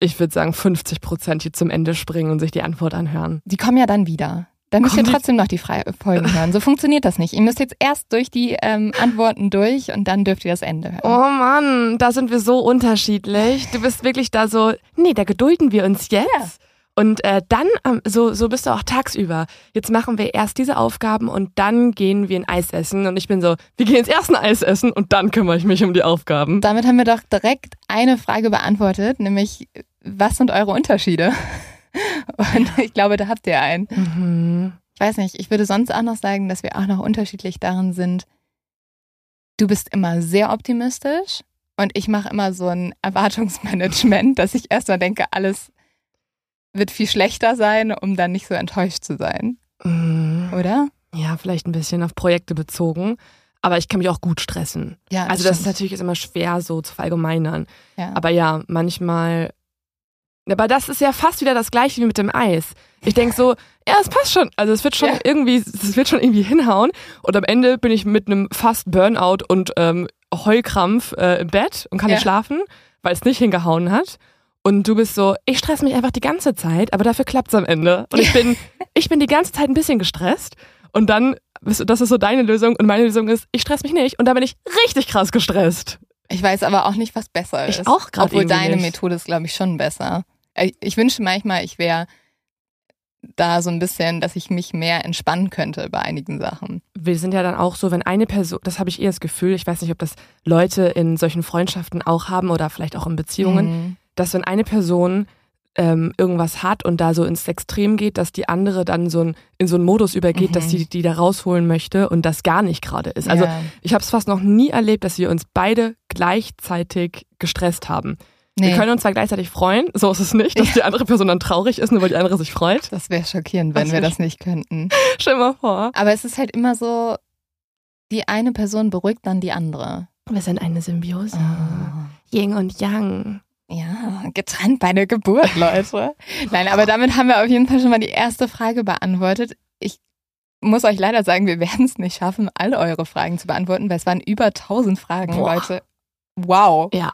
ich würde sagen 50 Prozent hier zum Ende springen und sich die Antwort anhören. Die kommen ja dann wieder. Dann müsst ihr trotzdem noch die Fre Folgen hören. So funktioniert das nicht. Ihr müsst jetzt erst durch die ähm, Antworten durch und dann dürft ihr das Ende hören. Oh Mann, da sind wir so unterschiedlich. Du bist wirklich da so, nee, da gedulden wir uns jetzt. Ja. Und äh, dann, ähm, so, so bist du auch tagsüber. Jetzt machen wir erst diese Aufgaben und dann gehen wir ein Eis essen. Und ich bin so, wir gehen jetzt erst ein Eis essen und dann kümmere ich mich um die Aufgaben. Damit haben wir doch direkt eine Frage beantwortet, nämlich was sind eure Unterschiede? Und ich glaube, da habt ihr einen. Mhm. Ich weiß nicht, ich würde sonst auch noch sagen, dass wir auch noch unterschiedlich darin sind. Du bist immer sehr optimistisch und ich mache immer so ein Erwartungsmanagement, dass ich erstmal denke, alles wird viel schlechter sein, um dann nicht so enttäuscht zu sein, Mhm. oder? Ja, vielleicht ein bisschen auf Projekte bezogen. Aber ich kann mich auch gut stressen. Ja, Also das ist stimmt. natürlich ist immer schwer so zu verallgemeinern. ja. Aber ja, manchmal. Aber das ist ja fast wieder das gleiche wie mit dem Eis. Ich denke so, ja, es passt schon. Also es wird schon Ja. irgendwie, es wird schon irgendwie hinhauen. Und am Ende bin ich mit einem fast Burnout und ähm, Heulkrampf äh, im Bett und kann Ja. nicht schlafen, weil es nicht hingehauen hat. Und du bist so, ich stress mich einfach die ganze Zeit, aber dafür klappt's am Ende. Und ich bin, ich bin die ganze Zeit ein bisschen gestresst. Und dann, das ist so deine Lösung und meine Lösung ist, ich stress mich nicht. Und dann bin ich richtig krass gestresst. Ich weiß aber auch nicht, was besser Ich ist. auch grad Obwohl deine nicht. Methode ist, glaube ich, schon besser. Ich, ich wünsche manchmal, ich wäre da so ein bisschen, dass ich mich mehr entspannen könnte bei einigen Sachen. wir sind ja dann auch so, wenn eine Person, das habe ich eher das Gefühl, ich weiß nicht, ob das Leute in solchen Freundschaften auch haben oder vielleicht auch in Beziehungen, Mhm. Dass wenn eine Person ähm, irgendwas hat und da so ins Extrem geht, dass die andere dann so ein, in so einen Modus übergeht, Mhm. dass die die da rausholen möchte und das gar nicht gerade ist. Also ja. ich habe es fast noch nie erlebt, dass wir uns beide gleichzeitig gestresst haben. nee, Wir können uns zwar gleichzeitig freuen, so ist es nicht, dass die andere Person dann traurig ist, nur weil die andere sich freut. das wäre schockierend, wenn Das wir das nicht könnten. Stell dir mal vor. Aber es ist halt immer so, die eine Person beruhigt dann die andere. Wir sind eine Symbiose. Ah. Yin und Yang. Ja, getrennt bei der Geburt, Leute. Nein, aber damit haben wir auf jeden Fall schon mal die erste Frage beantwortet. Ich muss euch leider sagen, wir werden es nicht schaffen, alle eure Fragen zu beantworten, weil es waren über 1000 Fragen, Boah. Leute. Wow. Ja.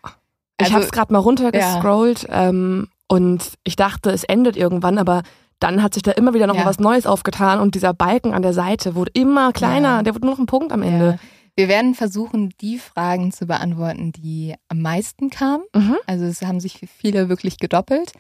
Ich Also- habe es gerade mal runtergescrollt ähm, und ich dachte, es endet irgendwann, aber dann hat sich da immer wieder noch Ja. was Neues aufgetan und dieser Balken an der Seite wurde immer kleiner. Ja. Der wurde nur noch ein Punkt am Ende. Wir werden versuchen, die Fragen zu beantworten, die am meisten kamen. Mhm. Also es haben sich viele wirklich gedoppelt.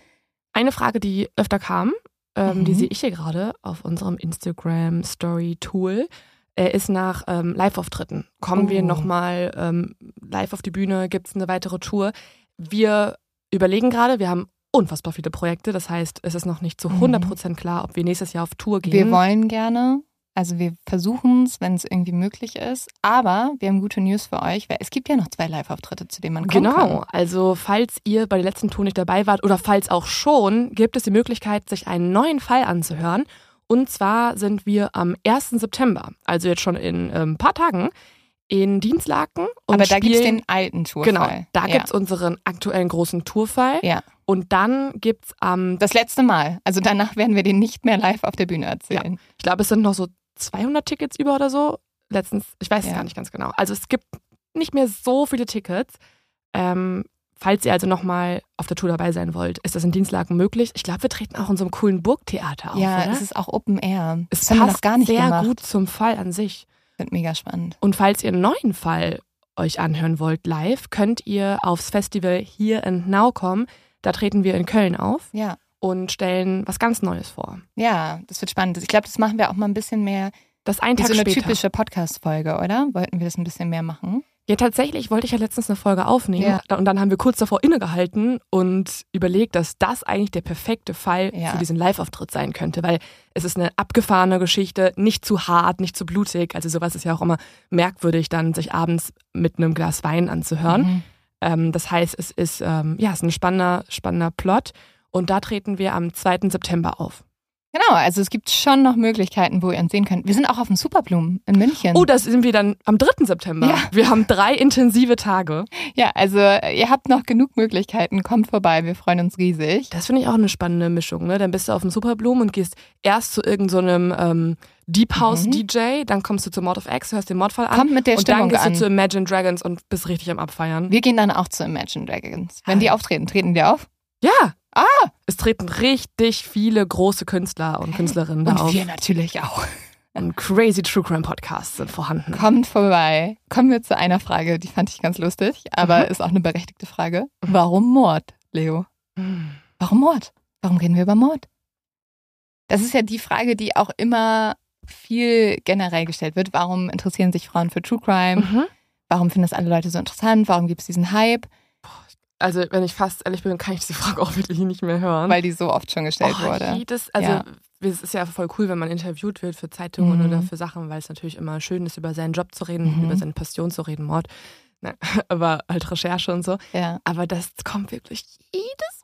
Eine Frage, die öfter kam, ähm, die Mhm. sehe ich hier gerade auf unserem Instagram Story Tool, äh, ist nach ähm, Live-Auftritten. Kommen wir Oh. nochmal ähm, live auf die Bühne? Gibt es eine weitere Tour? Wir überlegen gerade, wir haben unfassbar viele Projekte. Das heißt, es ist noch nicht zu Mhm. 100% klar, ob wir nächstes Jahr auf Tour gehen. Wir wollen gerne, also wir versuchen es, wenn es irgendwie möglich ist. Aber wir haben gute News für euch, weil es gibt ja noch zwei Live-Auftritte, zu denen man kommen Genau, kann. also falls ihr bei der letzten Tour nicht dabei wart oder falls auch schon, gibt es die Möglichkeit, sich einen neuen Fall anzuhören. Und zwar sind wir am 1. September, also jetzt schon in ein paar Tagen, in Dienstlaken. Und Aber da gibt es den alten Tourfall. Genau, da ja. gibt's unseren aktuellen großen Tourfall. Ja, Und dann gibt's am, das letzte Mal. Also danach werden wir den nicht mehr live auf der Bühne erzählen. ich glaube, es sind noch so 200 Tickets über oder so. Letztens, ich weiß es Ja. gar nicht ganz genau. Also es gibt nicht mehr so viele Tickets. Ähm, falls ihr also nochmal auf der Tour dabei sein wollt, ist das in Dienstlaken möglich. Ich glaube, wir treten auch in so einem coolen Burgtheater auf, Ja, oder? es ist auch Open Air. Es das passt gar nicht sehr gemacht. gut zum Fall an sich. Wird mega spannend. Und falls ihr einen neuen Fall euch anhören wollt live, könnt ihr aufs Festival Here and Now kommen. Da treten wir in Köln auf Ja. Und stellen was ganz Neues vor. Ja, das wird spannend. Ich glaube, das machen wir auch mal ein bisschen mehr Das ein Tag so eine später. typische Podcast-Folge, oder? Wollten wir das ein bisschen mehr machen? Ja, tatsächlich wollte ich ja letztens eine Folge aufnehmen Ja. und dann haben wir kurz davor innegehalten und überlegt, dass das eigentlich der perfekte Fall Ja. für diesen Live-Auftritt sein könnte, weil es ist eine abgefahrene Geschichte, nicht zu hart, nicht zu blutig. Also sowas ist ja auch immer merkwürdig, dann sich abends mit einem Glas Wein anzuhören. Mhm. Ähm, das heißt, es ist, ähm, ja, es ist ein spannender, spannender Plot und da treten wir am 2. September auf. Genau, also es gibt schon noch Möglichkeiten, wo ihr uns sehen könnt. Wir sind auch auf dem Superblumen in München. Oh, das sind wir dann am 3. September. Ja. Wir haben drei intensive Tage. Ja, also ihr habt noch genug Möglichkeiten. Kommt vorbei, wir freuen uns riesig. Das finde ich auch eine spannende Mischung. Ne? Dann bist du auf dem Superblumen und gehst erst zu irgendeinem ähm, Deep House DJ, dann kommst du zu Mod of X, hörst den Mordfall an. Mhm. Kommt mit der und dann Stimmung gehst an. du zu Imagine Dragons und bist richtig am Abfeiern. Wir gehen dann auch zu Imagine Dragons. Wenn die auftreten, treten die auf? Ja. Ah. Es treten richtig viele große Künstler und Künstlerinnen Und auf. wir natürlich auch. Und crazy True Crime Podcasts sind vorhanden. Kommt vorbei. Kommen wir zu einer Frage, die fand ich ganz lustig, aber Mhm. ist auch eine berechtigte Frage. Warum Mord, Leo? Hm. Warum Mord? Warum reden wir über Mord? Das ist ja die Frage, die auch immer viel generell gestellt wird. Warum interessieren sich Frauen für True Crime? Mhm. Warum finden das alle Leute so interessant? Warum gibt es diesen Hype? Also, wenn ich fast ehrlich bin, kann ich diese Frage auch wirklich nicht mehr hören. Weil die so oft schon gestellt oh, wurde. Jedes, also, Ja. es ist ja voll cool, wenn man interviewt wird für Zeitungen Mhm. oder für Sachen, weil es natürlich immer schön ist, über seinen Job zu reden, Mhm. über seine Passion zu reden, Mord. Ne, aber halt Recherche und so. Ja. Aber das kommt wirklich jedes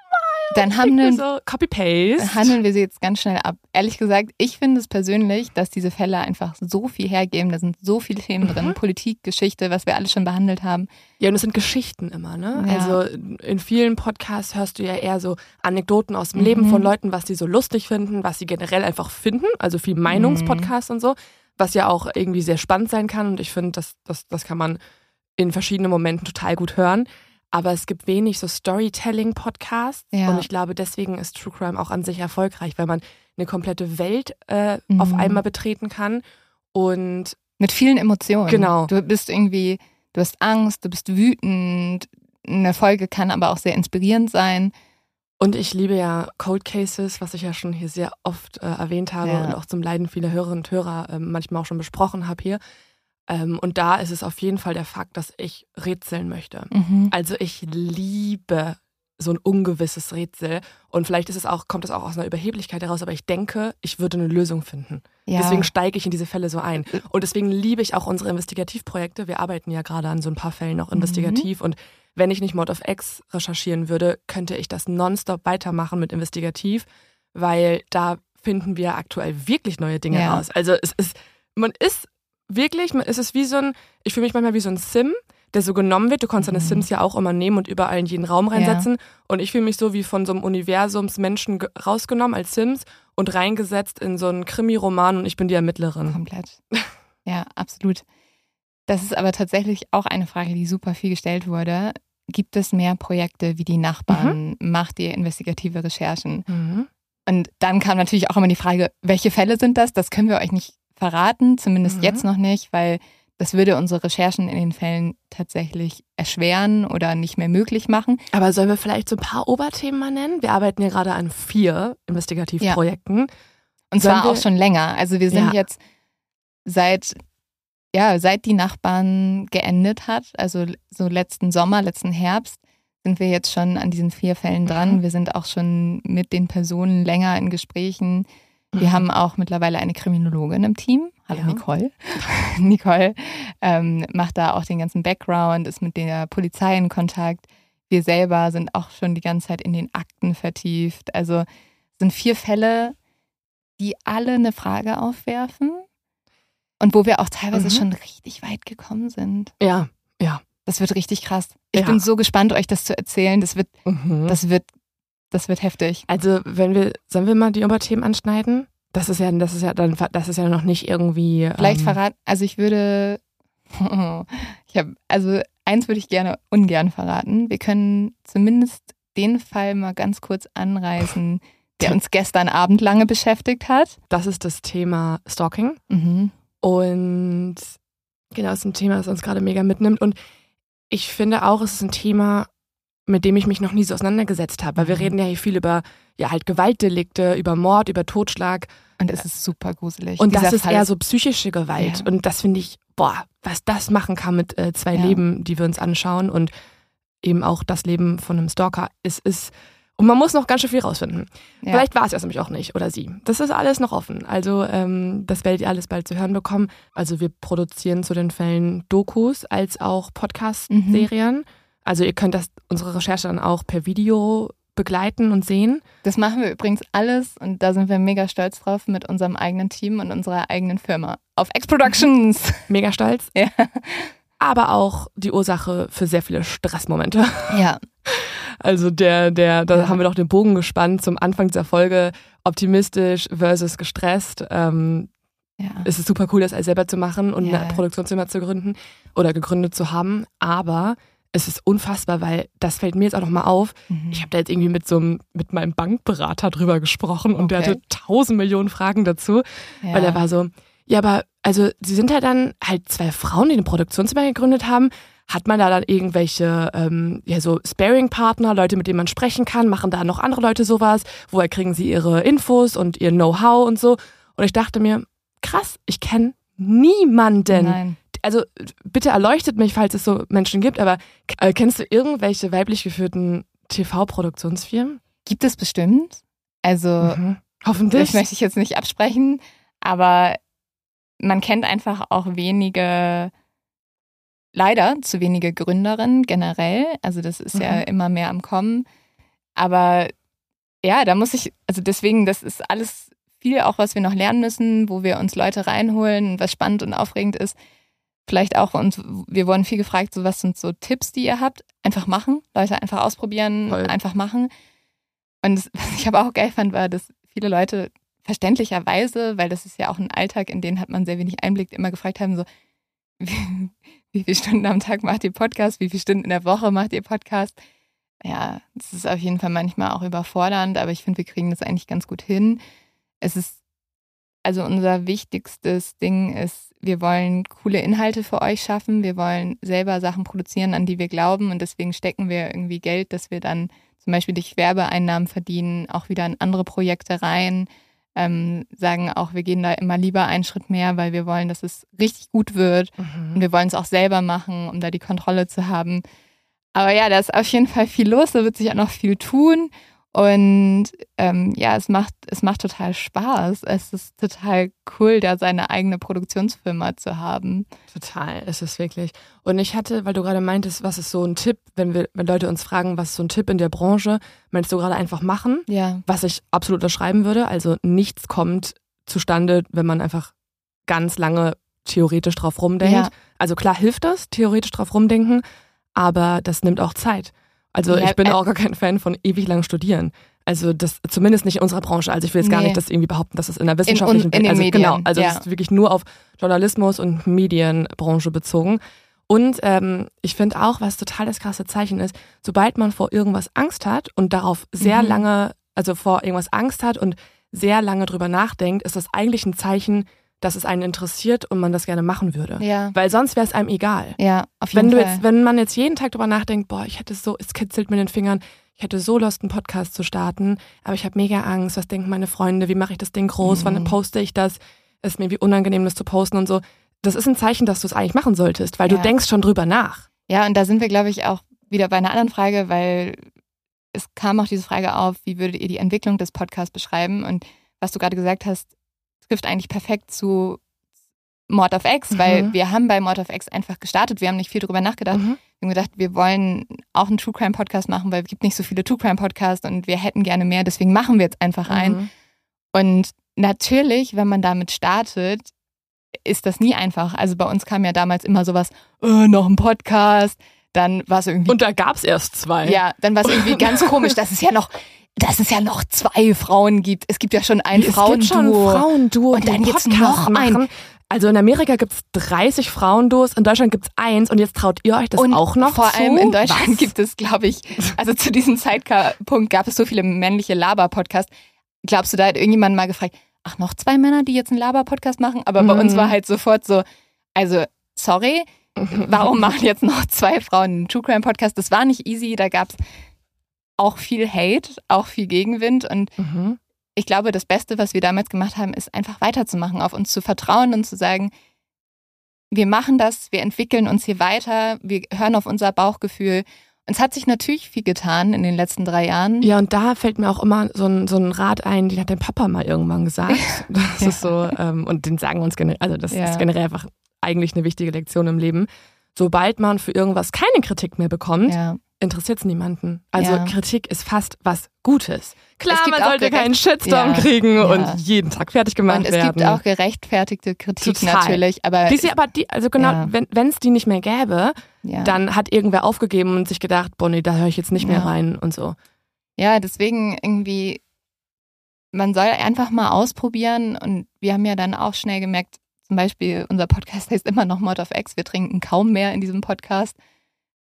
Dann handeln, so Copy-Paste. handeln wir sie jetzt ganz schnell ab. Ehrlich gesagt, ich finde es persönlich, dass diese Fälle einfach so viel hergeben. Da sind so viele Themen Mhm. drin. Politik, Geschichte, was wir alles schon behandelt haben. Ja, und es sind Geschichten immer, ne? Ja. Also in vielen Podcasts hörst du ja eher so Anekdoten aus dem Mhm. Leben von Leuten, was die so lustig finden, was sie generell einfach finden. Also viel Meinungspodcasts und so, was ja auch irgendwie sehr spannend sein kann. Und ich finde, das, das, das kann man in verschiedenen Momenten total gut hören. Aber es gibt wenig so Storytelling-Podcasts. Ja. Und ich glaube, deswegen ist True Crime auch an sich erfolgreich, weil man eine komplette Welt äh, Mhm. auf einmal betreten kann. Und Mit vielen Emotionen. Genau. Du bist irgendwie, du hast Angst, du bist wütend. Eine Folge kann aber auch sehr inspirierend sein. Und ich liebe ja Cold Cases, was ich ja schon hier sehr oft äh, erwähnt habe Ja. und auch zum Leiden vieler Hörerinnen und Hörer ähm, manchmal auch schon besprochen habe hier. Ähm, und da ist es auf jeden Fall der Fakt, dass ich rätseln möchte. Mhm. Also ich liebe so ein ungewisses Rätsel. Und vielleicht ist es auch, kommt es auch aus einer Überheblichkeit heraus, aber ich denke, ich würde eine Lösung finden. Ja. Deswegen steige ich in diese Fälle so ein. Und deswegen liebe ich auch unsere Investigativprojekte. Wir arbeiten ja gerade an so ein paar Fällen auch investigativ. Und wenn ich nicht Mord of X recherchieren würde, könnte ich das nonstop weitermachen mit investigativ, weil da finden wir aktuell wirklich neue Dinge Ja. raus. Also es ist, man ist wirklich, es ist wie so ein, ich fühle mich manchmal wie so ein Sim, der so genommen wird. Du kannst deine Mhm. Sims ja auch immer nehmen und überall in jeden Raum reinsetzen. Und ich fühle mich so wie von so einem Universumsmenschen ge- rausgenommen als Sims und reingesetzt in so einen Krimi-Roman und ich bin die Ermittlerin. Komplett. Ja, absolut. Das ist aber tatsächlich auch eine Frage, die super viel gestellt wurde. Gibt es mehr Projekte wie die Nachbarn? Macht ihr investigative Recherchen? Mhm. Und dann kam natürlich auch immer die Frage, welche Fälle sind das? Das können wir euch nicht verraten, zumindest Mhm. jetzt noch nicht, weil das würde unsere Recherchen in den Fällen tatsächlich erschweren oder nicht mehr möglich machen. Aber sollen wir vielleicht so ein paar Oberthemen mal nennen? Wir arbeiten ja gerade an vier Investigativprojekten. Und Sollen zwar wir- auch schon länger. Also wir sind Ja. jetzt seit, ja, seit die Nachbarn geendet hat, also so letzten Sommer, letzten Herbst, sind wir jetzt schon an diesen vier Fällen dran. Mhm. Wir sind auch schon mit den Personen länger in Gesprächen. Wir Mhm. haben auch mittlerweile eine Kriminologin im Team. Hallo Ja. Nicole. Nicole ähm, macht da auch den ganzen Background, ist mit der Polizei in Kontakt. Wir selber sind auch schon die ganze Zeit in den Akten vertieft. Also sind vier Fälle, die alle eine Frage aufwerfen und wo wir auch teilweise Mhm. schon richtig weit gekommen sind. Ja, ja. Das wird richtig krass. Ich Ja. bin so gespannt, euch das zu erzählen. Das wird, Mhm. das wird, das wird heftig. Also, wenn wir, sollen wir mal die Oberthemen anschneiden? Das ist ja, das ist ja dann, das ist ja noch nicht irgendwie. Vielleicht ähm, verraten, also ich würde, ich habe, also eins würde ich gerne ungern verraten. Wir können zumindest den Fall mal ganz kurz anreißen, der uns gestern Abend lange beschäftigt hat. Das ist das Thema Stalking. Mhm. Und genau, es ist ein Thema, das uns gerade mega mitnimmt. Und ich finde auch, es ist ein Thema, mit dem ich mich noch nie so auseinandergesetzt habe. Weil wir Mhm. reden ja hier viel über ja halt Gewaltdelikte, über Mord, über Totschlag. Und es ist super gruselig. Und das ist Fall eher so psychische Gewalt. Ja. Und das finde ich, boah, was das machen kann mit äh, zwei Ja. Leben, die wir uns anschauen und eben auch das Leben von einem Stalker. Es ist, und man muss noch ganz schön viel rausfinden. Ja. Vielleicht war es das nämlich auch nicht oder sie. Das ist alles noch offen. Also ähm, das werdet ihr alles bald zu hören bekommen. Also wir produzieren zu den Fällen Dokus als auch Podcast-Serien. Also ihr könnt das unsere Recherche dann auch per Video begleiten und sehen. Das machen wir übrigens alles und da sind wir mega stolz drauf mit unserem eigenen Team und unserer eigenen Firma. Auf X Productions. Mega stolz. Ja. Aber auch die Ursache für sehr viele Stressmomente. Ja. Also der, der, da Ja. haben wir doch den Bogen gespannt zum Anfang dieser Folge. Optimistisch versus gestresst. Ähm, Ja. es ist super cool, das alles selber zu machen und Ja. eine Produktionsfirma zu gründen oder gegründet zu haben. Aber es ist unfassbar, weil das fällt mir jetzt auch nochmal auf. Mhm. Ich habe da jetzt irgendwie mit so einem, mit meinem Bankberater drüber gesprochen und der Okay. hatte tausend Millionen Fragen dazu, ja. weil er war so, ja, aber also sie sind halt dann halt zwei Frauen, die eine Produktionsfirma gegründet haben. Hat man da dann irgendwelche, ähm, ja, so Sparing-Partner, Leute, mit denen man sprechen kann? Machen da noch andere Leute sowas? Woher kriegen sie ihre Infos und ihr Know-how und so? Und ich dachte mir, krass, ich kenne niemanden. Nein. Also bitte erleuchtet mich, falls es so Menschen gibt, aber äh, kennst du irgendwelche weiblich geführten TV-Produktionsfirmen? Gibt es bestimmt. Also, Mhm. Hoffentlich. das möchte ich jetzt nicht absprechen, aber man kennt einfach auch wenige, leider zu wenige Gründerinnen generell. Also, das ist ja Mhm. immer mehr am Kommen. Aber ja, da muss ich, also deswegen, das ist alles viel auch, was wir noch lernen müssen, wo wir uns Leute reinholen, was spannend und aufregend ist. Vielleicht auch uns, wir wurden viel gefragt, so was sind so Tipps, die ihr habt? Einfach machen, Leute einfach ausprobieren, Voll. einfach machen. Und das, was ich aber auch geil fand, war, dass viele Leute verständlicherweise, weil das ist ja auch ein Alltag, in den hat man sehr wenig Einblick, immer gefragt haben, so, wie, wie viele Stunden am Tag macht ihr Podcast? Wie viele Stunden in der Woche macht ihr Podcast? Ja, das ist auf jeden Fall manchmal auch überfordernd, aber ich finde, wir kriegen das eigentlich ganz gut hin. Es ist, also unser wichtigstes Ding ist, wir wollen coole Inhalte für euch schaffen. Wir wollen selber Sachen produzieren, an die wir glauben und deswegen stecken wir irgendwie Geld, dass wir dann zum Beispiel durch Werbeeinnahmen verdienen, auch wieder in andere Projekte rein. Ähm, sagen auch, wir gehen da immer lieber einen Schritt mehr, weil wir wollen, dass es richtig gut wird. Und Mhm. wir wollen es auch selber machen, um da die Kontrolle zu haben. Aber ja, da ist auf jeden Fall viel los, da wird sich auch noch viel tun. Und ähm, ja, es macht, es macht total Spaß. Es ist total cool, da seine eigene Produktionsfirma zu haben. Total, es ist wirklich. Und ich hatte, weil du gerade meintest, was ist so ein Tipp, wenn wir, wenn Leute uns fragen, was ist so ein Tipp in der Branche, meinst du gerade einfach machen, Ja. was ich absolut unterschreiben würde. Also nichts kommt zustande, wenn man einfach ganz lange theoretisch drauf rumdenkt. Ja. Also klar hilft das, theoretisch drauf rumdenken, aber das nimmt auch Zeit. Also Ja, ich bin äh, auch gar kein Fan von ewig lang studieren. Also das zumindest nicht in unserer Branche. Also ich will jetzt gar Nee. nicht das irgendwie behaupten, dass das in der wissenschaftlichen in also Medien, genau, also ja. es ist wirklich nur auf Journalismus und Medienbranche bezogen. Und ähm, ich finde auch, was total das krasse Zeichen ist, sobald man vor irgendwas Angst hat und darauf sehr Mhm. lange, also vor irgendwas Angst hat und sehr lange drüber nachdenkt, ist das eigentlich ein Zeichen, dass es einen interessiert und man das gerne machen würde. Ja. Weil sonst wäre es einem egal. Ja, auf jeden Wenn du Fall. jetzt, wenn man jetzt jeden Tag drüber nachdenkt, boah, ich hätte so, es kitzelt mir in den Fingern, ich hätte so Lust, einen Podcast zu starten, aber ich habe mega Angst, was denken meine Freunde, wie mache ich das Ding groß, wann Mhm. poste ich das, es ist mir wie unangenehm, das zu posten und so. Das ist ein Zeichen, dass du es eigentlich machen solltest, weil Ja. du denkst schon drüber nach. Ja, und da sind wir, glaube ich, auch wieder bei einer anderen Frage, weil es kam auch diese Frage auf, wie würdet ihr die Entwicklung des Podcasts beschreiben? Und was du gerade gesagt hast, trifft eigentlich perfekt zu Mord of X, Mhm. weil wir haben bei Mord of X einfach gestartet. Wir haben nicht viel drüber nachgedacht. Mhm. Wir haben gedacht, wir wollen auch einen True Crime Podcast machen, weil es gibt nicht so viele True Crime Podcasts und wir hätten gerne mehr. Deswegen machen wir jetzt einfach einen. Mhm. Und natürlich, wenn man damit startet, ist das nie einfach. Also bei uns kam ja damals immer sowas, äh, noch ein Podcast. Dann war es irgendwie Und da gab's erst zwei. ja, dann war es irgendwie ganz komisch, dass es ja noch, dass es ja noch zwei Frauen gibt. Es gibt ja schon ein es gibt schon Frauenduo. Frauenduo, Und dann jetzt noch ein. Also in Amerika gibt's 30 Frauenduos, in Deutschland gibt's eins und jetzt traut ihr euch das Und auch noch vor zu? allem in Deutschland Was? gibt es, glaube ich, also zu diesem Zeitpunkt gab es so viele männliche Laber-Podcasts. Glaubst du, da hat irgendjemand mal gefragt, ach, noch zwei Männer, die jetzt einen Laber-Podcast machen? Aber bei Mhm. uns war halt sofort so, also, sorry, warum machen jetzt noch zwei Frauen einen True Crime Podcast? Das war nicht easy, da gab es auch viel Hate, auch viel Gegenwind und Mhm. ich glaube, das Beste, was wir damals gemacht haben, ist einfach weiterzumachen, auf uns zu vertrauen und zu sagen, wir machen das, wir entwickeln uns hier weiter, wir hören auf unser Bauchgefühl. Und es hat sich natürlich viel getan in den letzten drei Jahren. Ja, und da fällt mir auch immer so ein, so ein Rat ein, den hat dein Papa mal irgendwann gesagt. Das Ja. ist so, ähm, und den sagen uns generell, also das Ja. ist generell einfach eigentlich eine wichtige Lektion im Leben. Sobald man für irgendwas keine Kritik mehr bekommt, Ja, interessiert es niemanden. Also Ja. Kritik ist fast was Gutes. Klar, man sollte keinen Shitstorm Ja, kriegen ja. und jeden Tag fertig gemacht Und es werden. gibt auch gerechtfertigte Kritik Total. natürlich, aber die sie aber die, also genau, wenn es die nicht mehr gäbe, dann hat irgendwer aufgegeben und sich gedacht, Bonnie, da höre ich jetzt nicht mehr rein und so. Ja, deswegen irgendwie, man soll einfach mal ausprobieren und wir haben ja dann auch schnell gemerkt, zum Beispiel unser Podcast heißt immer noch Mod of X, wir trinken kaum mehr in diesem Podcast,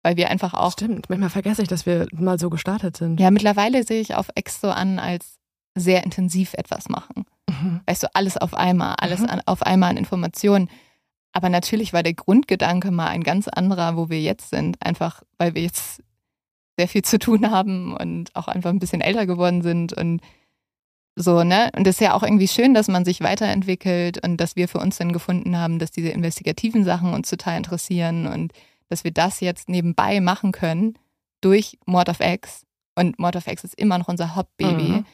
weil wir einfach auch, Stimmt, manchmal vergesse ich, dass wir mal so gestartet sind. ja mittlerweile sehe ich auf X so an, als sehr intensiv etwas machen. Mhm. Weißt du, alles auf einmal, alles Mhm. an, auf einmal an Informationen. Aber natürlich war der Grundgedanke mal ein ganz anderer, wo wir jetzt sind. Einfach, weil wir jetzt sehr viel zu tun haben und auch einfach ein bisschen älter geworden sind und so, ne? Und es ist ja auch irgendwie schön, dass man sich weiterentwickelt und dass wir für uns dann gefunden haben, dass diese investigativen Sachen uns total interessieren und dass wir das jetzt nebenbei machen können durch Mord of X. Und Mord of X ist immer noch unser Hauptbaby. Mhm.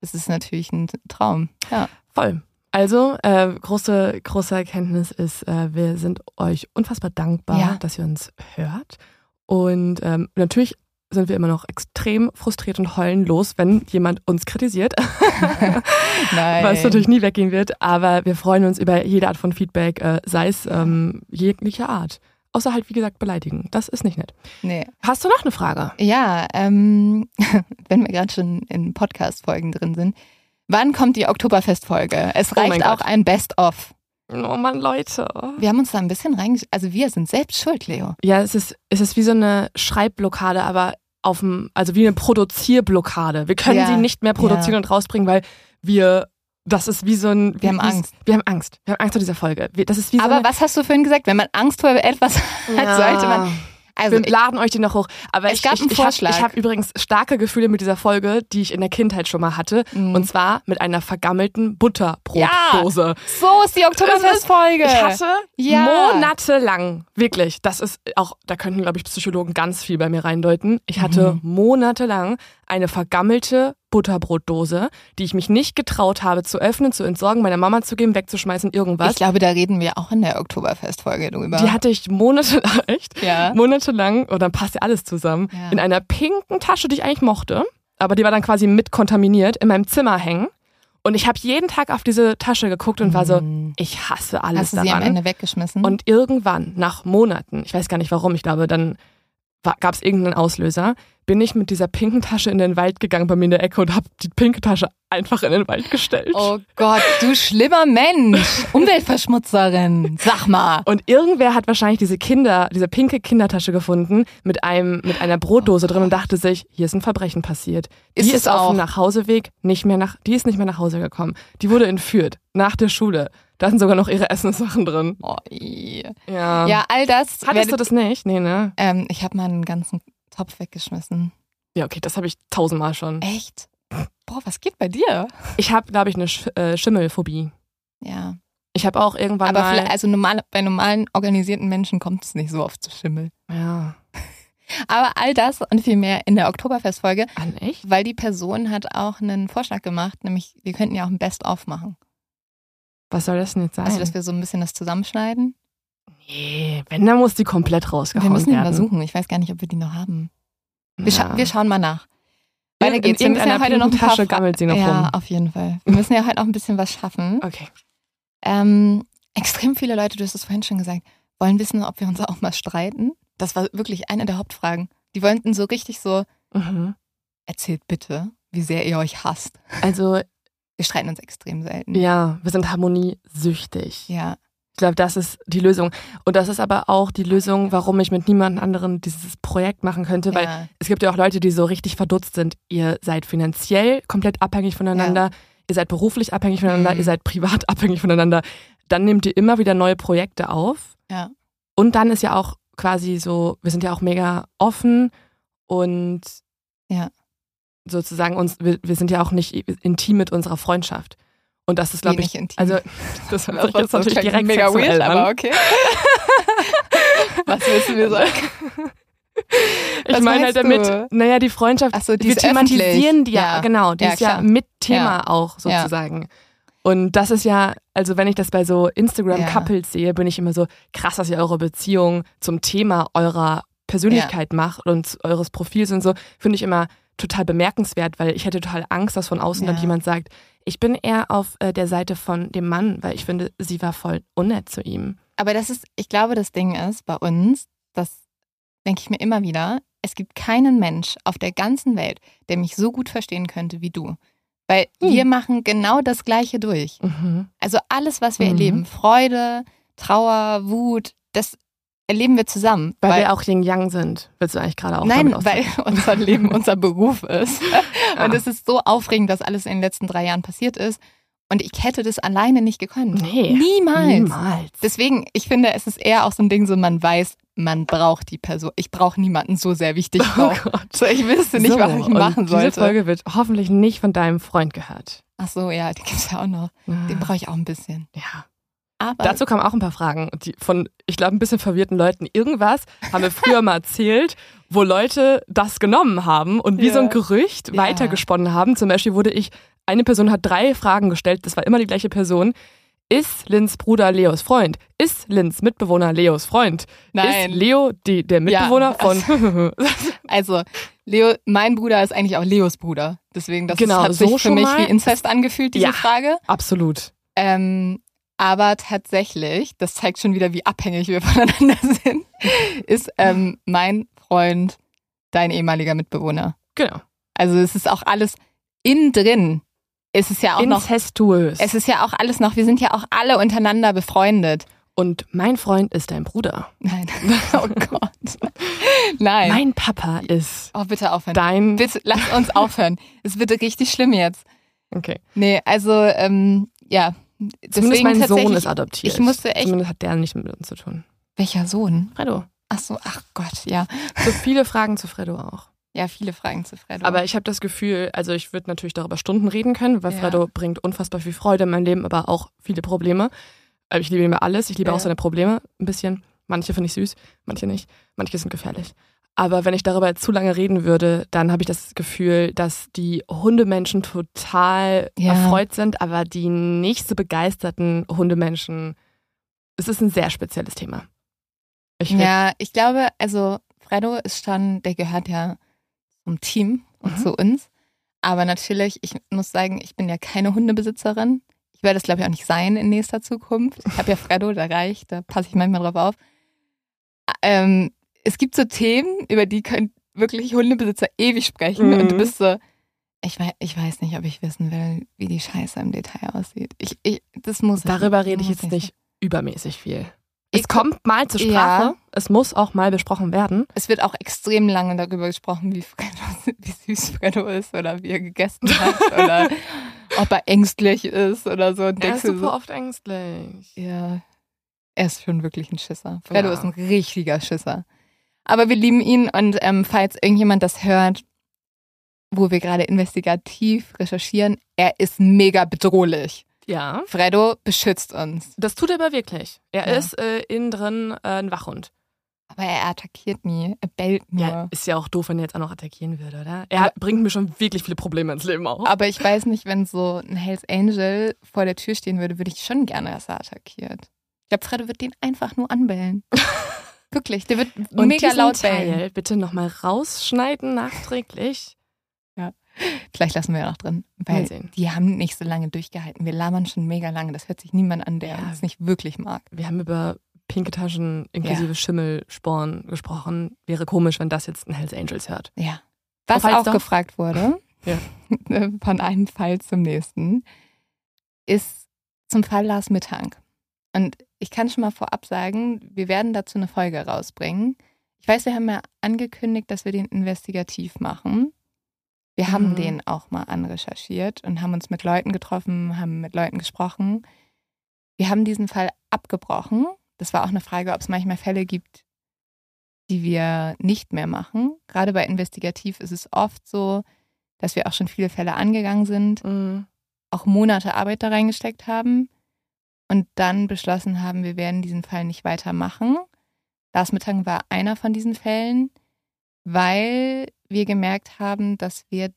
Das ist natürlich ein Traum. Ja. Voll. Also, äh, große, große Erkenntnis ist, äh, wir sind euch unfassbar dankbar, Ja. dass ihr uns hört. Und ähm, natürlich sind wir immer noch extrem frustriert und heulen los, wenn jemand uns kritisiert, Nein. was natürlich nie weggehen wird. Aber wir freuen uns über jede Art von Feedback, äh, sei es ähm, jeglicher Art. Außer halt, wie gesagt, beleidigen. Das ist nicht nett. Nee. Hast du noch eine Frage? Ja, ähm, wenn wir gerade schon in Podcast-Folgen drin sind. Wann kommt die Oktoberfest-Folge? Es Oh reicht Gott. auch ein Best-of. Oh Mann, Leute. Wir haben uns da ein bisschen reingesch... Also wir sind selbst schuld, Leo. Ja, es ist, es ist wie so eine Schreibblockade, aber auf dem, also wie eine Produzierblockade. Wir können Ja, sie nicht mehr produzieren ja. und rausbringen, weil wir, das ist wie so ein. Wir haben Angst. Wir haben Angst. Wir haben Angst vor dieser Folge. Wir, das ist wie so Aber was hast du vorhin gesagt? Wenn man Angst vor etwas hat, sollte man... Also wir laden euch die noch hoch. Aber Es ich, gab ich, einen ich habe Vorschlag. hab übrigens starke Gefühle mit dieser Folge, die ich in der Kindheit schon mal hatte. Mhm. Und zwar mit einer vergammelten Butterbrotdose. so ist die Oktoberfest-Folge. Ich hatte Ja. monatelang, wirklich, das ist auch, da könnten, glaube ich, Psychologen ganz viel bei mir reindeuten. Ich hatte Mhm. monatelang eine vergammelte Butterbrotdose, die ich mich nicht getraut habe zu öffnen, zu entsorgen, meiner Mama zu geben, wegzuschmeißen, irgendwas. Ich glaube, da reden wir auch in der Oktoberfest-Folge drüber. die hatte ich monatelang, echt, ja. monatelang, oder dann passt ja alles zusammen, Ja. in einer pinken Tasche, die ich eigentlich mochte, aber die war dann quasi mit kontaminiert, in meinem Zimmer hängen. Und ich habe jeden Tag auf diese Tasche geguckt und war so, Mhm. ich hasse alles Hast du daran. sie am Ende weggeschmissen? Und irgendwann, nach Monaten, ich weiß gar nicht warum, ich glaube, dann gab es irgendeinen Auslöser, bin ich mit dieser pinken Tasche in den Wald gegangen bei mir in der Ecke und habe die pinke Tasche einfach in den Wald gestellt. oh Gott, du schlimmer Mensch. Umweltverschmutzerin. Sag mal. Und irgendwer hat wahrscheinlich diese Kinder, diese pinke Kindertasche gefunden mit einem mit einer Brotdose drin und dachte sich, hier ist ein Verbrechen passiert. Die Ist ist, auf dem Nachhauseweg nicht mehr nach, die ist nicht mehr nach Hause gekommen. Die wurde entführt nach der Schule. Da sind sogar noch ihre Essenssachen drin. Oh. Ja. ja, all das. Hattest du werdet- das nicht? Nee, ne? Ähm, ich habe meinen ganzen Topf weggeschmissen. Ja, okay, das habe ich tausendmal schon. Echt? Boah, was geht bei dir? Ich habe, glaube ich, eine Sch äh, Schimmelphobie. Ja. Ich habe auch irgendwann Aber mal. also normal, bei normalen organisierten Menschen kommt es nicht so oft zu Schimmel. ja. Aber all das und viel mehr in der Oktoberfest-Folge, An echt? weil die Person hat auch einen Vorschlag gemacht, nämlich wir könnten ja auch ein Best-of machen. Was soll das denn jetzt sein? Also, dass wir so ein bisschen das zusammenschneiden. nee, wenn, dann muss die komplett rausgehauen wir müssen die mal werden. suchen. Ich weiß gar nicht, ob wir die noch haben. Wir, scha Ja. wir schauen mal nach. Weiter In- geht's. In Wir müssen ja heute noch ein paar Tasche gammelt sie noch Ja, rum. auf jeden Fall. Wir müssen ja heute noch ein bisschen was schaffen. Okay. Ähm, extrem viele Leute, du hast es vorhin schon gesagt, wollen wissen, ob wir uns auch mal streiten. Das war wirklich eine der Hauptfragen. Die wollten so richtig so, Mhm. erzählt bitte, wie sehr ihr euch hasst. Also, Wir streiten uns extrem selten. ja, wir sind harmoniesüchtig. Ja. Ich glaube, das ist die Lösung. Und das ist aber auch die Lösung, warum ich mit niemand anderen dieses Projekt machen könnte, weil ja. es gibt ja auch Leute, die so richtig verdutzt sind. Ihr seid finanziell komplett abhängig voneinander, ihr seid beruflich abhängig voneinander, Mhm. ihr seid privat abhängig voneinander. Dann nehmt ihr immer wieder neue Projekte auf. Ja. Und dann ist ja auch quasi so, wir sind ja auch mega offen und Ja. Sozusagen uns, wir, wir sind ja auch nicht intim mit unserer Freundschaft. Und das ist, glaube ich, intim. also das Das sich jetzt war natürlich direkt mega weird, an. aber okay. Was willst du mir sagen? Ich Was meine halt damit, du? naja, die Freundschaft, Ach so, die wir thematisieren die ja, Ja. genau, die Ja, ist ja klar. mit Thema Ja. auch sozusagen. Und das ist ja, also wenn ich das bei so Ja. Instagram-Couples sehe, bin ich immer so, krass, dass ihr eure Beziehung zum Thema eurer Persönlichkeit ja. macht und eures Profils und so, finde ich immer total bemerkenswert, weil ich hätte total Angst, dass von außen ja. dann jemand sagt, ich bin eher auf äh, der Seite von dem Mann, weil ich finde, sie war voll unnett zu ihm. Aber das ist, ich glaube, das Ding ist bei uns, das denke ich mir immer wieder, es gibt keinen Mensch auf der ganzen Welt, der mich so gut verstehen könnte wie du. Weil hm. wir machen genau das Gleiche durch. Mhm. Also alles, was wir mhm. erleben, Freude, Trauer, Wut, das erleben wir zusammen. Weil, weil wir auch Yin Yang sind, willst du eigentlich gerade auch Nein, weil unser Leben unser Beruf ist. ja. Und es ist so aufregend, dass alles in den letzten drei Jahren passiert ist. Und ich hätte das alleine nicht gekonnt. Nee. Niemals. Niemals. Deswegen, ich finde, es ist eher auch so ein Ding, so man weiß, man braucht die Person. Ich brauche niemanden so sehr wichtig. Oh Gott. So, ich wüsste nicht, so, was ich machen sollte. Diese Folge wird hoffentlich nicht von deinem Freund gehört. Ach so, ja, die gibt's ja auch noch. Den brauche ich auch ein bisschen. Ja. Aber Dazu kamen auch ein paar Fragen die von, ich glaube, ein bisschen verwirrten Leuten. Irgendwas haben wir früher mal erzählt, wo Leute das genommen haben und wie ja. so ein Gerücht weitergesponnen haben. Zum Beispiel wurde ich, eine Person hat drei Fragen gestellt, das war immer die gleiche Person. Ist Lins Bruder Leos Freund? Ist Lins Mitbewohner Leos Freund? Nein. Ist Leo die, der Mitbewohner ja, von. also, Leo, mein Bruder ist eigentlich auch Leos Bruder. Deswegen, das genau, hat so sich für mich mal. wie Inzest angefühlt, diese ja, Frage. Absolut. Ähm, aber tatsächlich, das zeigt schon wieder, wie abhängig wir voneinander sind, ist ähm, mein Freund dein ehemaliger Mitbewohner. Genau. Also es ist auch alles innen drin. Es ist ja auch Incestuös. noch. Es ist ja auch alles noch. Wir sind ja auch alle untereinander befreundet. Und mein Freund ist dein Bruder. Nein. Oh Gott. Nein. Mein Papa ist. Oh, bitte aufhören. Dein. Bitte, lass uns aufhören. Es wird richtig schlimm jetzt. Okay. Nee, also, ähm, ja, Zumindest mein Sohn ist adoptiert. Ich musste echt. Zumindest hat der nicht mit uns zu tun. Welcher Sohn? Fredo. Ach so, ach Gott, ja. So viele Fragen zu Fredo auch. Ja, viele Fragen zu Fredo. Aber ich habe das Gefühl, also ich würde natürlich darüber Stunden reden können, weil ja. Fredo bringt unfassbar viel Freude in mein Leben, aber auch viele Probleme. Ich liebe immer alles. Ich liebe ja. auch seine Probleme ein bisschen. Manche finde ich süß, manche nicht. Manche sind gefährlich. Aber wenn ich darüber zu lange reden würde, dann habe ich das Gefühl, dass die Hundemenschen total ja. erfreut sind, aber die nicht so begeisterten Hundemenschen, es ist ein sehr spezielles Thema. Ich ja, ich glaube, also Fredo ist schon, der gehört ja zum Team und mhm. zu uns. Aber natürlich, ich muss sagen, ich bin ja keine Hundebesitzerin. Ich werde es, glaube ich, auch nicht sein in nächster Zukunft. Ich habe ja Fredo, da reicht, da passe ich manchmal drauf auf. Ähm, es gibt so Themen, über die können wirklich Hundebesitzer ewig sprechen mhm. und du bist so, ich weiß, ich weiß nicht, ob ich wissen will, wie die Scheiße im Detail aussieht. Ich, ich, das muss Darüber rede ich jetzt nicht, nicht übermäßig viel. Es kommt mal zur Sprache. Ja. Es muss auch mal besprochen werden. Es wird auch extrem lange darüber gesprochen, wie, Freddo, wie süß Freddo ist oder wie er gegessen hat oder ob er ängstlich ist oder so. er ist super so, oft ängstlich. Ja, er ist schon wirklich ein Schisser. Freddo ja. ist ein richtiger Schisser. Aber wir lieben ihn und ähm, falls irgendjemand das hört, wo wir gerade investigativ recherchieren, er ist mega bedrohlich. Ja. Fredo beschützt uns. Das tut er aber wirklich. Er ja. ist äh, innen drin äh, ein Wachhund. Aber er attackiert nie, er bellt nur. Ja, ist ja auch doof, wenn er jetzt auch noch attackieren würde, oder? Er aber, bringt mir schon wirklich viele Probleme ins Leben auch. Aber ich weiß nicht, wenn so ein Hells Angel vor der Tür stehen würde, würde ich schon gerne, dass er attackiert. Ich glaube, Fredo wird den einfach nur anbellen. Wirklich, der wird Und mega laut bellen. Teil bitte nochmal rausschneiden nachträglich. Ja, vielleicht lassen wir ja noch drin. Weil die haben nicht so lange durchgehalten. Wir labern schon mega lange. Das hört sich niemand an, der ja. uns nicht wirklich mag. Wir haben über pinke Taschen inklusive ja. Schimmelsporen gesprochen. Wäre komisch, wenn das jetzt ein Hells Angels hört. Ja. Was auch doch? gefragt wurde, ja. von einem Fall zum nächsten, ist zum Fall Lars Mittank. Und ich kann schon mal vorab sagen, wir werden dazu eine Folge rausbringen. Ich weiß, wir haben ja angekündigt, dass wir den investigativ machen. Wir mhm. haben den auch mal anrecherchiert und haben uns mit Leuten getroffen, haben mit Leuten gesprochen. Wir haben diesen Fall abgebrochen. Das war auch eine Frage, ob es manchmal Fälle gibt, die wir nicht mehr machen. Gerade bei Investigativ ist es oft so, dass wir auch schon viele Fälle angegangen sind, mhm. auch Monate Arbeit da reingesteckt haben und dann beschlossen haben, wir werden diesen Fall nicht weitermachen. Lars Mittag war einer von diesen Fällen, weil wir gemerkt haben, dass wir,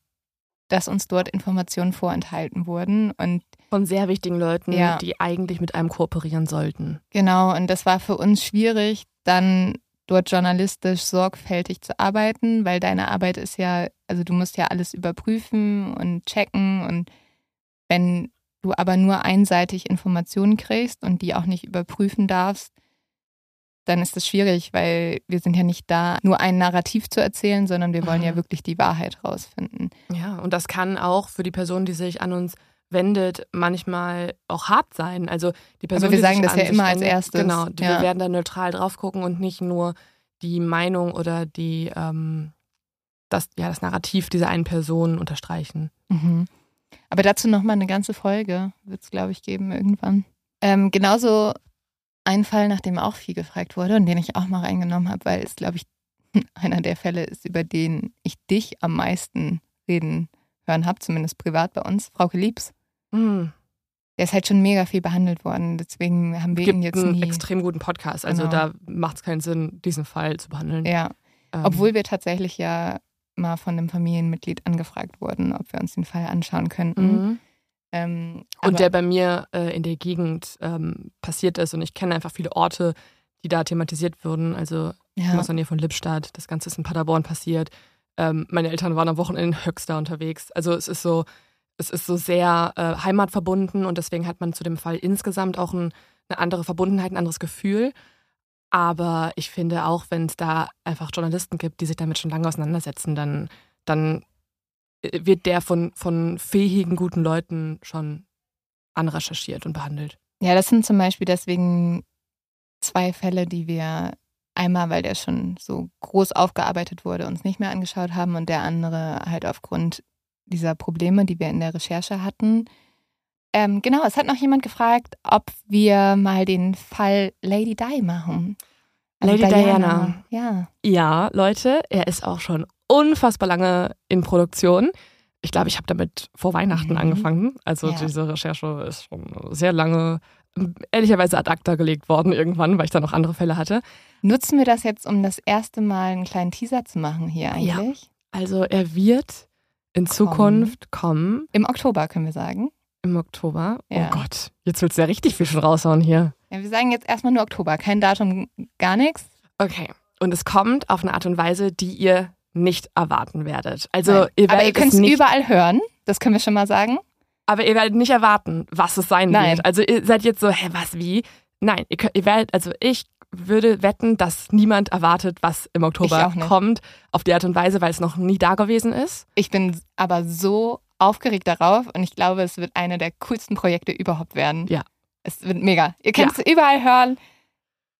dass uns dort Informationen vorenthalten wurden und von sehr wichtigen Leuten, ja. die eigentlich mit einem kooperieren sollten. Genau, und das war für uns schwierig, dann dort journalistisch sorgfältig zu arbeiten, weil deine Arbeit ist ja, also du musst ja alles überprüfen und checken und wenn du aber nur einseitig Informationen kriegst und die auch nicht überprüfen darfst, dann ist das schwierig, weil wir sind ja nicht da, nur ein Narrativ zu erzählen, sondern wir wollen mhm. ja wirklich die Wahrheit rausfinden. Ja, und das kann auch für die Person, die sich an uns wendet, manchmal auch hart sein. Also die Person, Aber wir sagen das ja immer wendet, als erstes. Genau, ja. wir werden da neutral drauf gucken und nicht nur die Meinung oder die ähm, das, ja, das Narrativ dieser einen Person unterstreichen. Mhm. Aber dazu nochmal eine ganze Folge, wird es, glaube ich, geben irgendwann. Ähm, genauso ein Fall, nach dem auch viel gefragt wurde und den ich auch mal reingenommen habe, weil es, glaube ich, einer der Fälle ist, über den ich dich am meisten reden hören habe, zumindest privat bei uns, Frauke Liebs. Mhm. Der ist halt schon mega viel behandelt worden, deswegen haben wir Gibt ihn jetzt einen nie. extrem guten Podcast, also genau. da macht es keinen Sinn, diesen Fall zu behandeln. Ja, ähm. obwohl wir tatsächlich ja mal von einem Familienmitglied angefragt wurden, ob wir uns den Fall anschauen könnten. Mhm. Ähm, und der bei mir äh, in der Gegend ähm, passiert ist. Und ich kenne einfach viele Orte, die da thematisiert wurden. Also ja. aus der Nähe von Lippstadt. Das Ganze ist in Paderborn passiert. Ähm, meine Eltern waren am Wochenende in Höxter unterwegs. Also es ist so, es ist so sehr äh, heimatverbunden und deswegen hat man zu dem Fall insgesamt auch ein, eine andere Verbundenheit, ein anderes Gefühl. Aber ich finde auch, wenn es da einfach Journalisten gibt, die sich damit schon lange auseinandersetzen, dann, dann wird der von, von fähigen, guten Leuten schon anrecherchiert und behandelt. Ja, das sind zum Beispiel deswegen zwei Fälle, die wir einmal, weil der schon so groß aufgearbeitet wurde, uns nicht mehr angeschaut haben und der andere halt aufgrund dieser Probleme, die wir in der Recherche hatten. Ähm, genau, es hat noch jemand gefragt, ob wir mal den Fall Lady Di machen. Also Lady Diana. Diana. Ja. Ja, Leute, er ist auch schon unfassbar lange in Produktion. Ich glaube, ich habe damit vor Weihnachten mhm. angefangen. Also ja. diese Recherche ist schon sehr lange, ehrlicherweise ad acta gelegt worden irgendwann, weil ich da noch andere Fälle hatte. Nutzen wir das jetzt, um das erste Mal einen kleinen Teaser zu machen hier eigentlich? Ja. Also er wird in Zukunft kommen. Im Oktober können wir sagen. Im Oktober? Oh ja. Oh Gott, jetzt willst du ja richtig viel schon raushauen hier. Ja, wir sagen jetzt erstmal nur Oktober, kein Datum, gar nichts. Okay. Und es kommt auf eine Art und Weise, die ihr nicht erwarten werdet. Also ihr Aber ihr könnt es überall hören, das können wir schon mal sagen. Aber ihr werdet nicht erwarten, was es sein Nein. wird. Also ihr seid jetzt so, hä, was, wie? Nein, ihr, könnt, ihr werdet, also ich würde wetten, dass niemand erwartet, was im Oktober kommt, auf die Art und Weise, weil es noch nie da gewesen ist. Ich bin aber so aufgeregt darauf und ich glaube, es wird eine der coolsten Projekte überhaupt werden. Ja. Es wird mega. Ihr könnt es überall hören.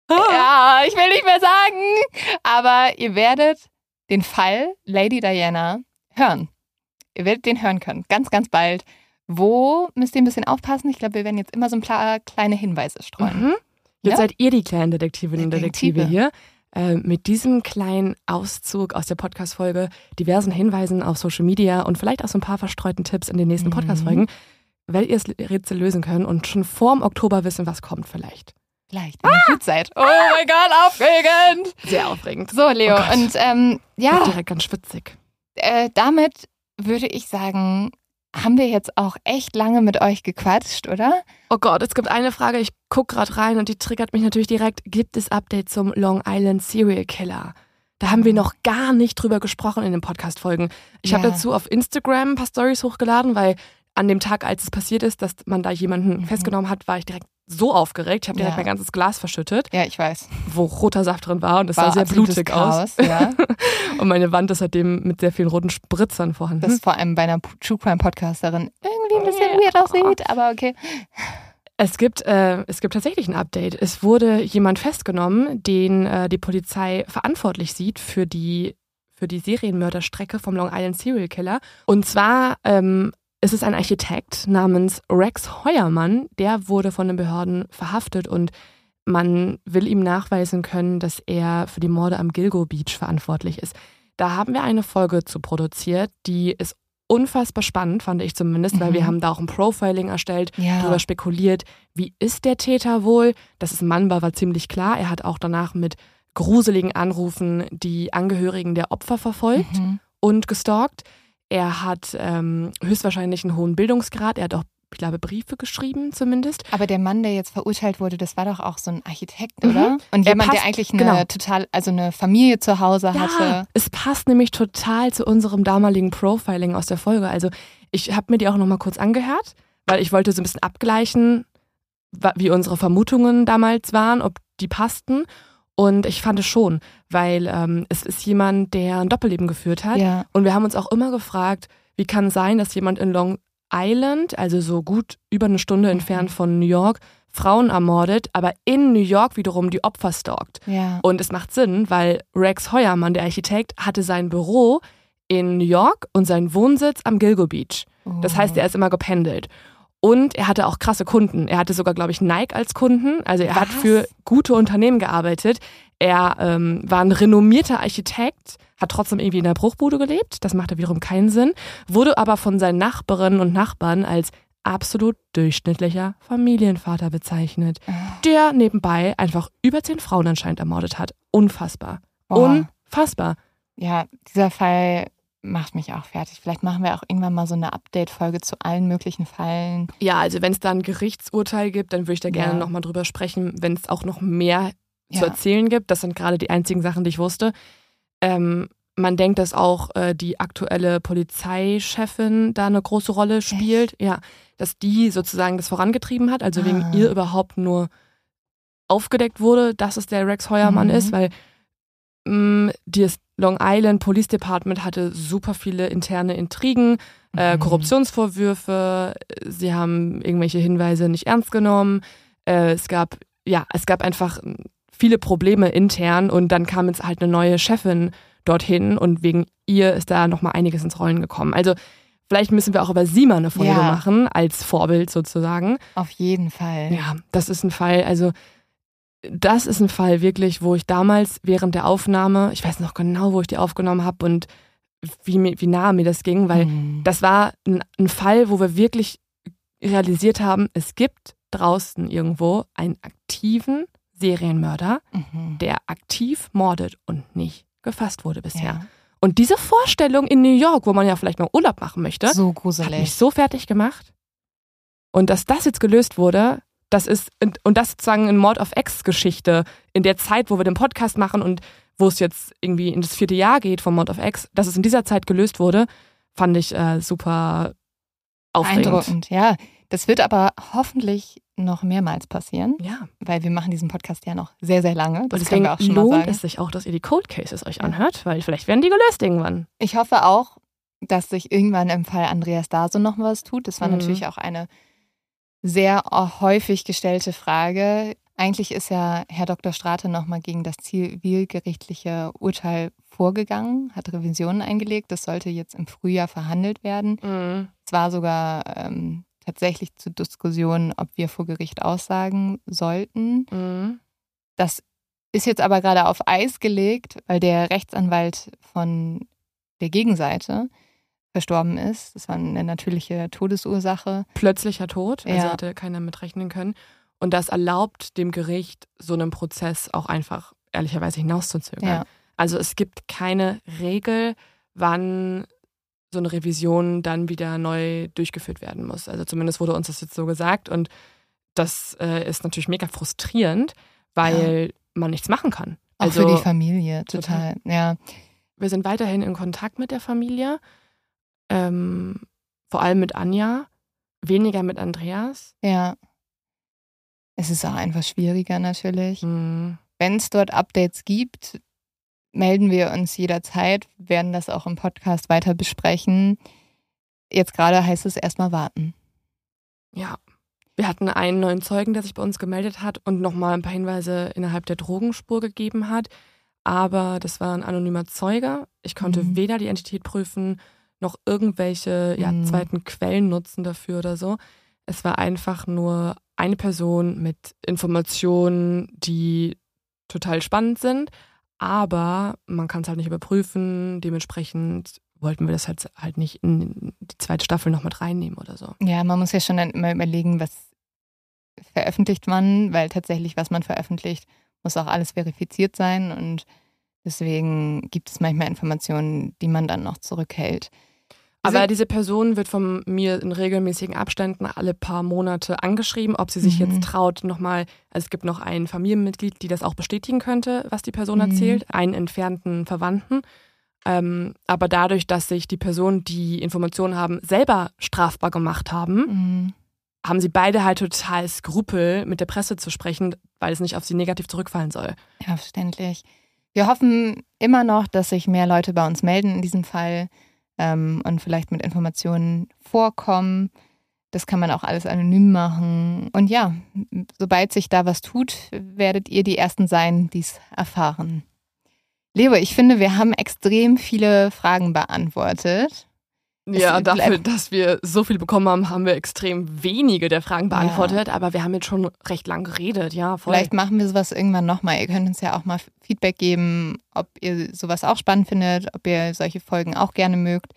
Ah. Ja, ich will nicht mehr sagen. Aber ihr werdet den Fall Lady Diana hören. Ihr werdet den hören können. Ganz, ganz bald. Wo müsst ihr ein bisschen aufpassen? Ich glaube, wir werden jetzt immer so ein paar kleine Hinweise streuen. Mhm. Jetzt ja? seid ihr die kleinen Detektivinnen und Detektive hier. Äh, mit diesem kleinen Auszug aus der Podcast-Folge, diversen Hinweisen auf Social Media und vielleicht auch so ein paar verstreuten Tipps in den nächsten mhm. Podcast-Folgen, werdet ihr das Rätsel lösen können und schon vorm Oktober wissen, was kommt vielleicht. Vielleicht, wenn ah! ihr gut seid. Oh mein Gott, aufregend! Sehr aufregend. So, Leo, oh und ähm, ja. Direkt ganz schwitzig. Äh, damit würde ich sagen, haben wir jetzt auch echt lange mit euch gequatscht, oder? Oh Gott, es gibt eine Frage, ich gucke gerade rein und die triggert mich natürlich direkt. Gibt es Updates zum Long Island Serial Killer? Da haben wir noch gar nicht drüber gesprochen in den Podcast-Folgen. Ich ja. habe dazu auf Instagram ein paar Stories hochgeladen, weil an dem Tag, als es passiert ist, dass man da jemanden mhm. festgenommen hat, war ich direkt so aufgeregt. Ich habe direkt ja. mein ganzes Glas verschüttet. Ja, ich weiß. Wo roter Saft drin war und es sah sehr blutig Chaos, aus. Ja. und meine Wand ist seitdem mit sehr vielen roten Spritzern vorhanden. Das vor allem bei einer True Crime Podcasterin irgendwie ein bisschen weird aussieht, aber okay. Es gibt, äh, es gibt tatsächlich ein Update. Es wurde jemand festgenommen, den äh, die Polizei verantwortlich sieht für die für die Serienmörderstrecke vom Long Island Serial Killer. Und zwar ähm, es ist ein Architekt namens Rex Heuermann, der wurde von den Behörden verhaftet und man will ihm nachweisen können, dass er für die Morde am Gilgo Beach verantwortlich ist. Da haben wir eine Folge zu produziert, die ist unfassbar spannend, fand ich zumindest, mhm. weil wir mhm. haben da auch ein Profiling erstellt, ja. darüber spekuliert, wie ist der Täter wohl? Dass es ein Mann war, war ziemlich klar. Er hat auch danach mit gruseligen Anrufen die Angehörigen der Opfer verfolgt mhm. und gestalkt. Er hat ähm, höchstwahrscheinlich einen hohen Bildungsgrad. Er hat auch ich glaube, Briefe geschrieben zumindest. Aber der Mann, der jetzt verurteilt wurde, das war doch auch so ein Architekt, oder? Mhm. Und jemand, passt, der eigentlich eine genau. total, also eine Familie zu Hause ja, hatte. Es passt nämlich total zu unserem damaligen Profiling aus der Folge. Also ich habe mir die auch nochmal kurz angehört, weil ich wollte so ein bisschen abgleichen, wie unsere Vermutungen damals waren, ob die passten. Und ich fand es schon, weil ähm, es ist jemand, der ein Doppelleben geführt hat. Ja. Und wir haben uns auch immer gefragt, wie kann es sein, dass jemand in Long Island, also so gut über eine Stunde mhm. entfernt von New York, Frauen ermordet, aber in New York wiederum die Opfer stalkt. Ja. Und es macht Sinn, weil Rex Heuermann, der Architekt, hatte sein Büro in New York und seinen Wohnsitz am Gilgo Beach. Oh. Das heißt, er ist immer gependelt. Und er hatte auch krasse Kunden. Er hatte sogar, glaube ich, Nike als Kunden. Also er Was? hat für gute Unternehmen gearbeitet. Er ähm, war ein renommierter Architekt, hat trotzdem irgendwie in der Bruchbude gelebt. Das machte wiederum keinen Sinn. Wurde aber von seinen Nachbarinnen und Nachbarn als absolut durchschnittlicher Familienvater bezeichnet, ah. der nebenbei einfach über zehn Frauen anscheinend ermordet hat. Unfassbar. Oh. Unfassbar. Ja, dieser Fall macht mich auch fertig. Vielleicht machen wir auch irgendwann mal so eine Update-Folge zu allen möglichen Fällen. Ja, also wenn es da ein Gerichtsurteil gibt, dann würde ich da gerne ja. nochmal drüber sprechen, wenn es auch noch mehr ja. zu erzählen gibt. Das sind gerade die einzigen Sachen, die ich wusste. Ähm, man denkt, dass auch äh, die aktuelle Polizeichefin da eine große Rolle spielt. Echt? Ja, dass die sozusagen das vorangetrieben hat, also ah. wegen ihr überhaupt nur aufgedeckt wurde, dass es der Rex Heuermann mhm. ist, weil mh, mm, die, Long Island Police Department hatte super viele interne Intrigen, äh, mhm. Korruptionsvorwürfe, sie haben irgendwelche Hinweise nicht ernst genommen. Äh, es gab, ja, es gab einfach viele Probleme intern und dann kam jetzt halt eine neue Chefin dorthin und wegen ihr ist da nochmal einiges ins Rollen gekommen. Also vielleicht müssen wir auch über sie mal eine Folge ja. machen, als Vorbild sozusagen. Auf jeden Fall. Ja, das ist ein Fall, also das ist ein Fall wirklich, wo ich damals während der Aufnahme, ich weiß noch genau, wo ich die aufgenommen habe und wie, wie nah mir das ging, weil mhm. das war ein, ein Fall, wo wir wirklich realisiert haben, es gibt draußen irgendwo einen aktiven Serienmörder, mhm. der aktiv mordet und nicht gefasst wurde bisher. Ja. Und diese Vorstellung in New York, wo man ja vielleicht mal Urlaub machen möchte, so gruselig. hat mich so fertig gemacht. Und dass das jetzt gelöst wurde, das ist, und das sozusagen in Mord of X-Geschichte, in der Zeit, wo wir den Podcast machen und wo es jetzt irgendwie in das vierte Jahr geht von Mord of X, dass es in dieser Zeit gelöst wurde, fand ich äh, super aufregend. Eindruckend, ja. Das wird aber hoffentlich noch mehrmals passieren. Ja. Weil wir machen diesen Podcast ja noch sehr, sehr lange. Das deswegen wir auch schon lohnt mal sagen. es sich auch, dass ihr die Cold Cases euch anhört, weil vielleicht werden die gelöst irgendwann. Ich hoffe auch, dass sich irgendwann im Fall Andreas Daso noch was tut. Das war mhm. natürlich auch eine sehr häufig gestellte Frage. Eigentlich ist ja Herr Dr. Strate nochmal gegen das zivilgerichtliche Urteil vorgegangen, hat Revisionen eingelegt. Das sollte jetzt im Frühjahr verhandelt werden. Mhm. Es war sogar ähm, tatsächlich zur Diskussion, ob wir vor Gericht aussagen sollten. Mhm. Das ist jetzt aber gerade auf Eis gelegt, weil der Rechtsanwalt von der Gegenseite verstorben ist. Das war eine natürliche Todesursache. Plötzlicher Tod, also ja. hatte keiner mit rechnen können. Und das erlaubt dem Gericht, so einen Prozess auch einfach ehrlicherweise hinauszuzögern. Ja. Also es gibt keine Regel, wann so eine Revision dann wieder neu durchgeführt werden muss. Also zumindest wurde uns das jetzt so gesagt. Und das äh, ist natürlich mega frustrierend, weil ja. man nichts machen kann. Auch also, für die Familie, total. total. Ja. Wir sind weiterhin in Kontakt mit der Familie ähm, vor allem mit Anja, weniger mit Andreas. Ja. Es ist auch einfach schwieriger natürlich. Mhm. Wenn es dort Updates gibt, melden wir uns jederzeit, werden das auch im Podcast weiter besprechen. Jetzt gerade heißt es erstmal warten. Ja. Wir hatten einen neuen Zeugen, der sich bei uns gemeldet hat und nochmal ein paar Hinweise innerhalb der Drogenspur gegeben hat. Aber das war ein anonymer Zeuge. Ich konnte mhm. weder die Identität prüfen, noch irgendwelche ja, mhm. zweiten Quellen nutzen dafür oder so. Es war einfach nur eine Person mit Informationen, die total spannend sind, aber man kann es halt nicht überprüfen. Dementsprechend wollten wir das halt, halt nicht in die zweite Staffel noch mit reinnehmen oder so. Ja, man muss ja schon dann immer überlegen, was veröffentlicht man, weil tatsächlich, was man veröffentlicht, muss auch alles verifiziert sein und deswegen gibt es manchmal Informationen, die man dann noch zurückhält. Aber diese Person wird von mir in regelmäßigen Abständen alle paar Monate angeschrieben, ob sie sich Mhm. jetzt traut, nochmal, also es gibt noch ein Familienmitglied, die das auch bestätigen könnte, was die Person Mhm. erzählt, einen entfernten Verwandten. Ähm, aber dadurch, dass sich die Personen, die Informationen haben, selber strafbar gemacht haben, Mhm. haben sie beide halt total Skrupel, mit der Presse zu sprechen, weil es nicht auf sie negativ zurückfallen soll. Ja, verständlich. Wir hoffen immer noch, dass sich mehr Leute bei uns melden in diesem Fall ähm, und vielleicht mit Informationen vorkommen. Das kann man auch alles anonym machen. Und ja, sobald sich da was tut, werdet ihr die Ersten sein, die es erfahren. Leo, ich finde, wir haben extrem viele Fragen beantwortet. Ja, dafür, dass wir so viel bekommen haben, haben wir extrem wenige der Fragen Ja. beantwortet, aber wir haben jetzt schon recht lang geredet, ja, voll. Vielleicht machen wir sowas irgendwann nochmal. Ihr könnt uns ja auch mal Feedback geben, ob ihr sowas auch spannend findet, ob ihr solche Folgen auch gerne mögt.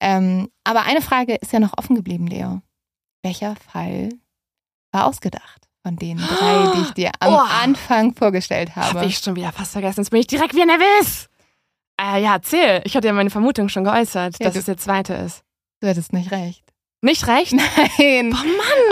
Ähm, aber eine Frage ist ja noch offen geblieben, Leo. Welcher Fall war ausgedacht von den drei, die ich dir am Oh. Anfang vorgestellt habe? Hab ich schon wieder fast vergessen. Jetzt bin ich direkt wieder nervös. Äh, ja, erzähl. Ich hatte ja meine Vermutung schon geäußert, Ja, dass du- es der zweite ist. du hattest nicht recht. Nicht recht? Nein. Oh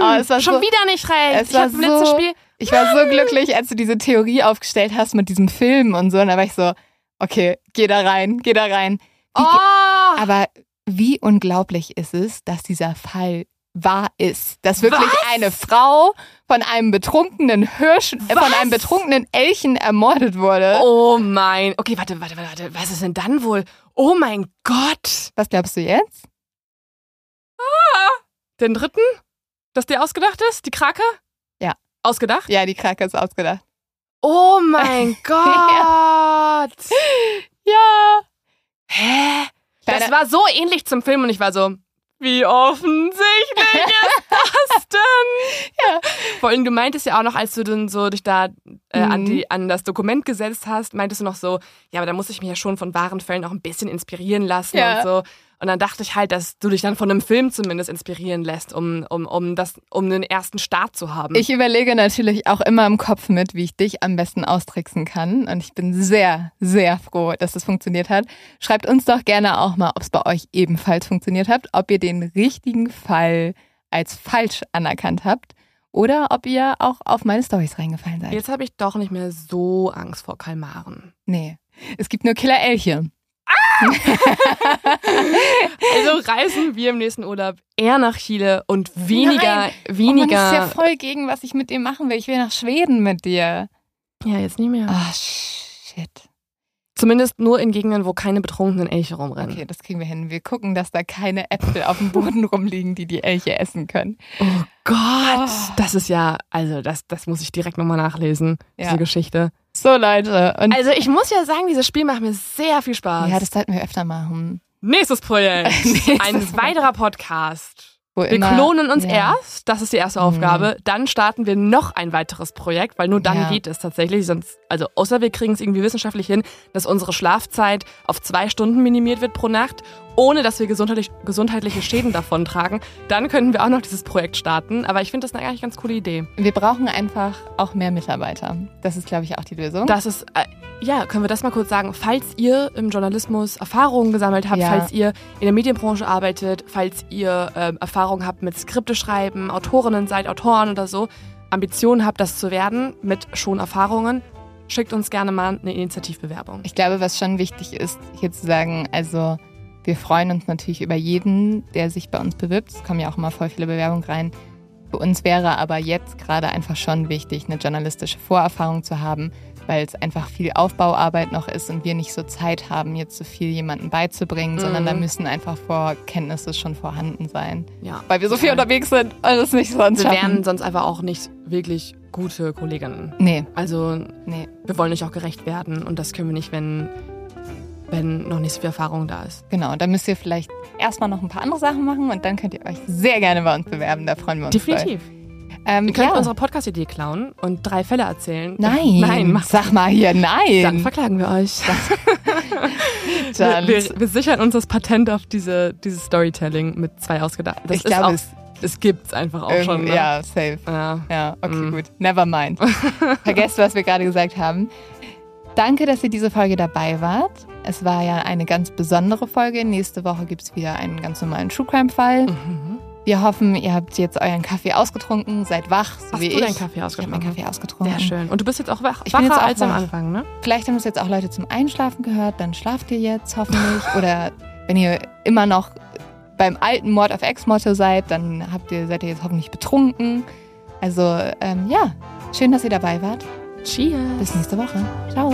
Mann, Oh, es war schon so- wieder nicht recht. es ich war letzten so- Spiel. Ich war so glücklich, als du diese Theorie aufgestellt hast mit diesem Film und so. Und da war ich so, okay, geh da rein, geh da rein. Wie, Oh, Aber wie unglaublich ist es, dass dieser Fall wahr ist. Dass wirklich Was? eine Frau von einem betrunkenen Hirsch, äh, von einem betrunkenen Elchen ermordet wurde. oh mein. Okay, warte, warte, warte, warte. Was ist denn dann wohl? Oh mein Gott. Was glaubst du jetzt? Den dritten? Dass der ausgedacht ist? Die Krake? Ja. Ausgedacht? Ja, die Krake ist ausgedacht. Oh mein Gott. Ja. Hä? Das war so ähnlich zum Film und ich war so, wie offensichtlich ist das denn? Ja. Vor allem, du meintest ja auch noch, als du dann so dich da äh, an, Mhm. die, an das Dokument gesetzt hast, meintest du noch so, ja, aber da muss ich mich ja schon von wahren Fällen auch ein bisschen inspirieren lassen Ja. und so. Und dann dachte ich halt, dass du dich dann von einem Film zumindest inspirieren lässt, um, um, um, das, um den ersten Start zu haben. Ich überlege natürlich auch immer im Kopf mit, wie ich dich am besten austricksen kann. Und ich bin sehr, sehr froh, dass das funktioniert hat. Schreibt uns doch gerne auch mal, ob es bei euch ebenfalls funktioniert hat, ob ihr den richtigen Fall als falsch anerkannt habt oder ob ihr auch auf meine Stories reingefallen seid. Jetzt habe ich doch nicht mehr so Angst vor Kalmaren. Nee, es gibt nur Killer-Elche. Also reisen wir im nächsten Urlaub eher nach Chile und weniger, Nein. weniger. Oh Mann, das ist ja voll gegen, was ich mit dir machen will. Ich will nach Schweden mit dir. ja, jetzt nicht mehr. Ah, shit. Zumindest nur in Gegenden, wo keine betrunkenen Elche rumrennen. Okay, das kriegen wir hin. Wir gucken, dass da keine Äpfel auf dem Boden rumliegen, die die Elche essen können. Oh Gott, Oh. das ist ja, also das, das muss ich direkt nochmal nachlesen, Ja. diese Geschichte. So, Leute. Und Also ich muss ja sagen, dieses Spiel macht mir sehr viel Spaß. ja, das sollten wir öfter machen. Nächstes Projekt. Nächstes Ein weiterer Podcast. Wir immer, klonen uns ja. erst, das ist die erste Mhm. Aufgabe. Dann starten wir noch ein weiteres Projekt, weil nur dann Ja. geht es tatsächlich. Sonst, also außer wir kriegen es irgendwie wissenschaftlich hin, dass unsere Schlafzeit auf zwei Stunden minimiert wird pro Nacht, ohne dass wir gesundheitlich, gesundheitliche Schäden davontragen. Dann könnten wir auch noch dieses Projekt starten. Aber ich finde das eine eigentlich ganz coole Idee. Wir brauchen einfach auch mehr Mitarbeiter. Das ist, glaube ich, auch die Lösung. Das ist, äh, ja, können wir das mal kurz sagen. Falls ihr im Journalismus Erfahrungen gesammelt habt, Ja. falls ihr in der Medienbranche arbeitet, falls ihr ähm, Erfahrungen habt mit Skripte schreiben, Autorinnen seid, Autoren oder so, Ambitionen habt, das zu werden, mit schon Erfahrungen, schickt uns gerne mal eine Initiativbewerbung. Ich glaube, was schon wichtig ist, hier zu sagen, also wir freuen uns natürlich über jeden, der sich bei uns bewirbt. Es kommen ja auch immer voll viele Bewerbungen rein. Für uns wäre aber jetzt gerade einfach schon wichtig, eine journalistische Vorerfahrung zu haben, weil es einfach viel Aufbauarbeit noch ist und wir nicht so Zeit haben, jetzt so viel jemandem beizubringen, sondern Mhm. da müssen einfach Vorkenntnisse schon vorhanden sein. Ja. Weil wir so viel Ja. unterwegs sind und es nicht sonst Wir schaffen. wären sonst einfach auch nicht wirklich gute Kolleginnen. Nee, Also nee, wir wollen euch auch gerecht werden und das können wir nicht, wenn, wenn noch nicht so viel Erfahrung da ist. genau. Da müsst ihr vielleicht erstmal noch ein paar andere Sachen machen und dann könnt ihr euch sehr gerne bei uns bewerben. Da freuen wir uns. Definitiv. Voll. Ähm, Ihr könnt ja. unsere Podcast-Idee klauen und drei Fälle erzählen. Nein, Nein, mach sag mal hier, nein. Dann verklagen wir euch. Dann- wir, wir, wir sichern uns das Patent auf diese, dieses Storytelling mit zwei ausgedacht. Das ich glaube, es das gibt's einfach auch ähm, schon. Ne? ja, safe. ja. Ja, okay, Mm. gut. Never mind. Vergesst, was wir gerade gesagt haben. Danke, dass ihr diese Folge dabei wart. Es war ja eine ganz besondere Folge. Nächste Woche gibt es wieder einen ganz normalen True Crime-Fall. Mhm. Wir hoffen, ihr habt jetzt euren Kaffee ausgetrunken, seid wach, so Hast wie du ich. deinen Kaffee ich habe ausgetrunken? meinen Kaffee ausgetrunken. Sehr schön. Und du bist jetzt auch wach, Ich bin wacher jetzt auch als am wach. Anfang, ne? Vielleicht haben es jetzt auch Leute zum Einschlafen gehört, dann schlaft ihr jetzt hoffentlich. Oder wenn ihr immer noch beim alten Mord auf Ex-Motto seid, dann habt ihr, seid ihr jetzt hoffentlich betrunken. Also ähm, ja, schön, dass ihr dabei wart. Cheers. Bis nächste Woche. Ciao.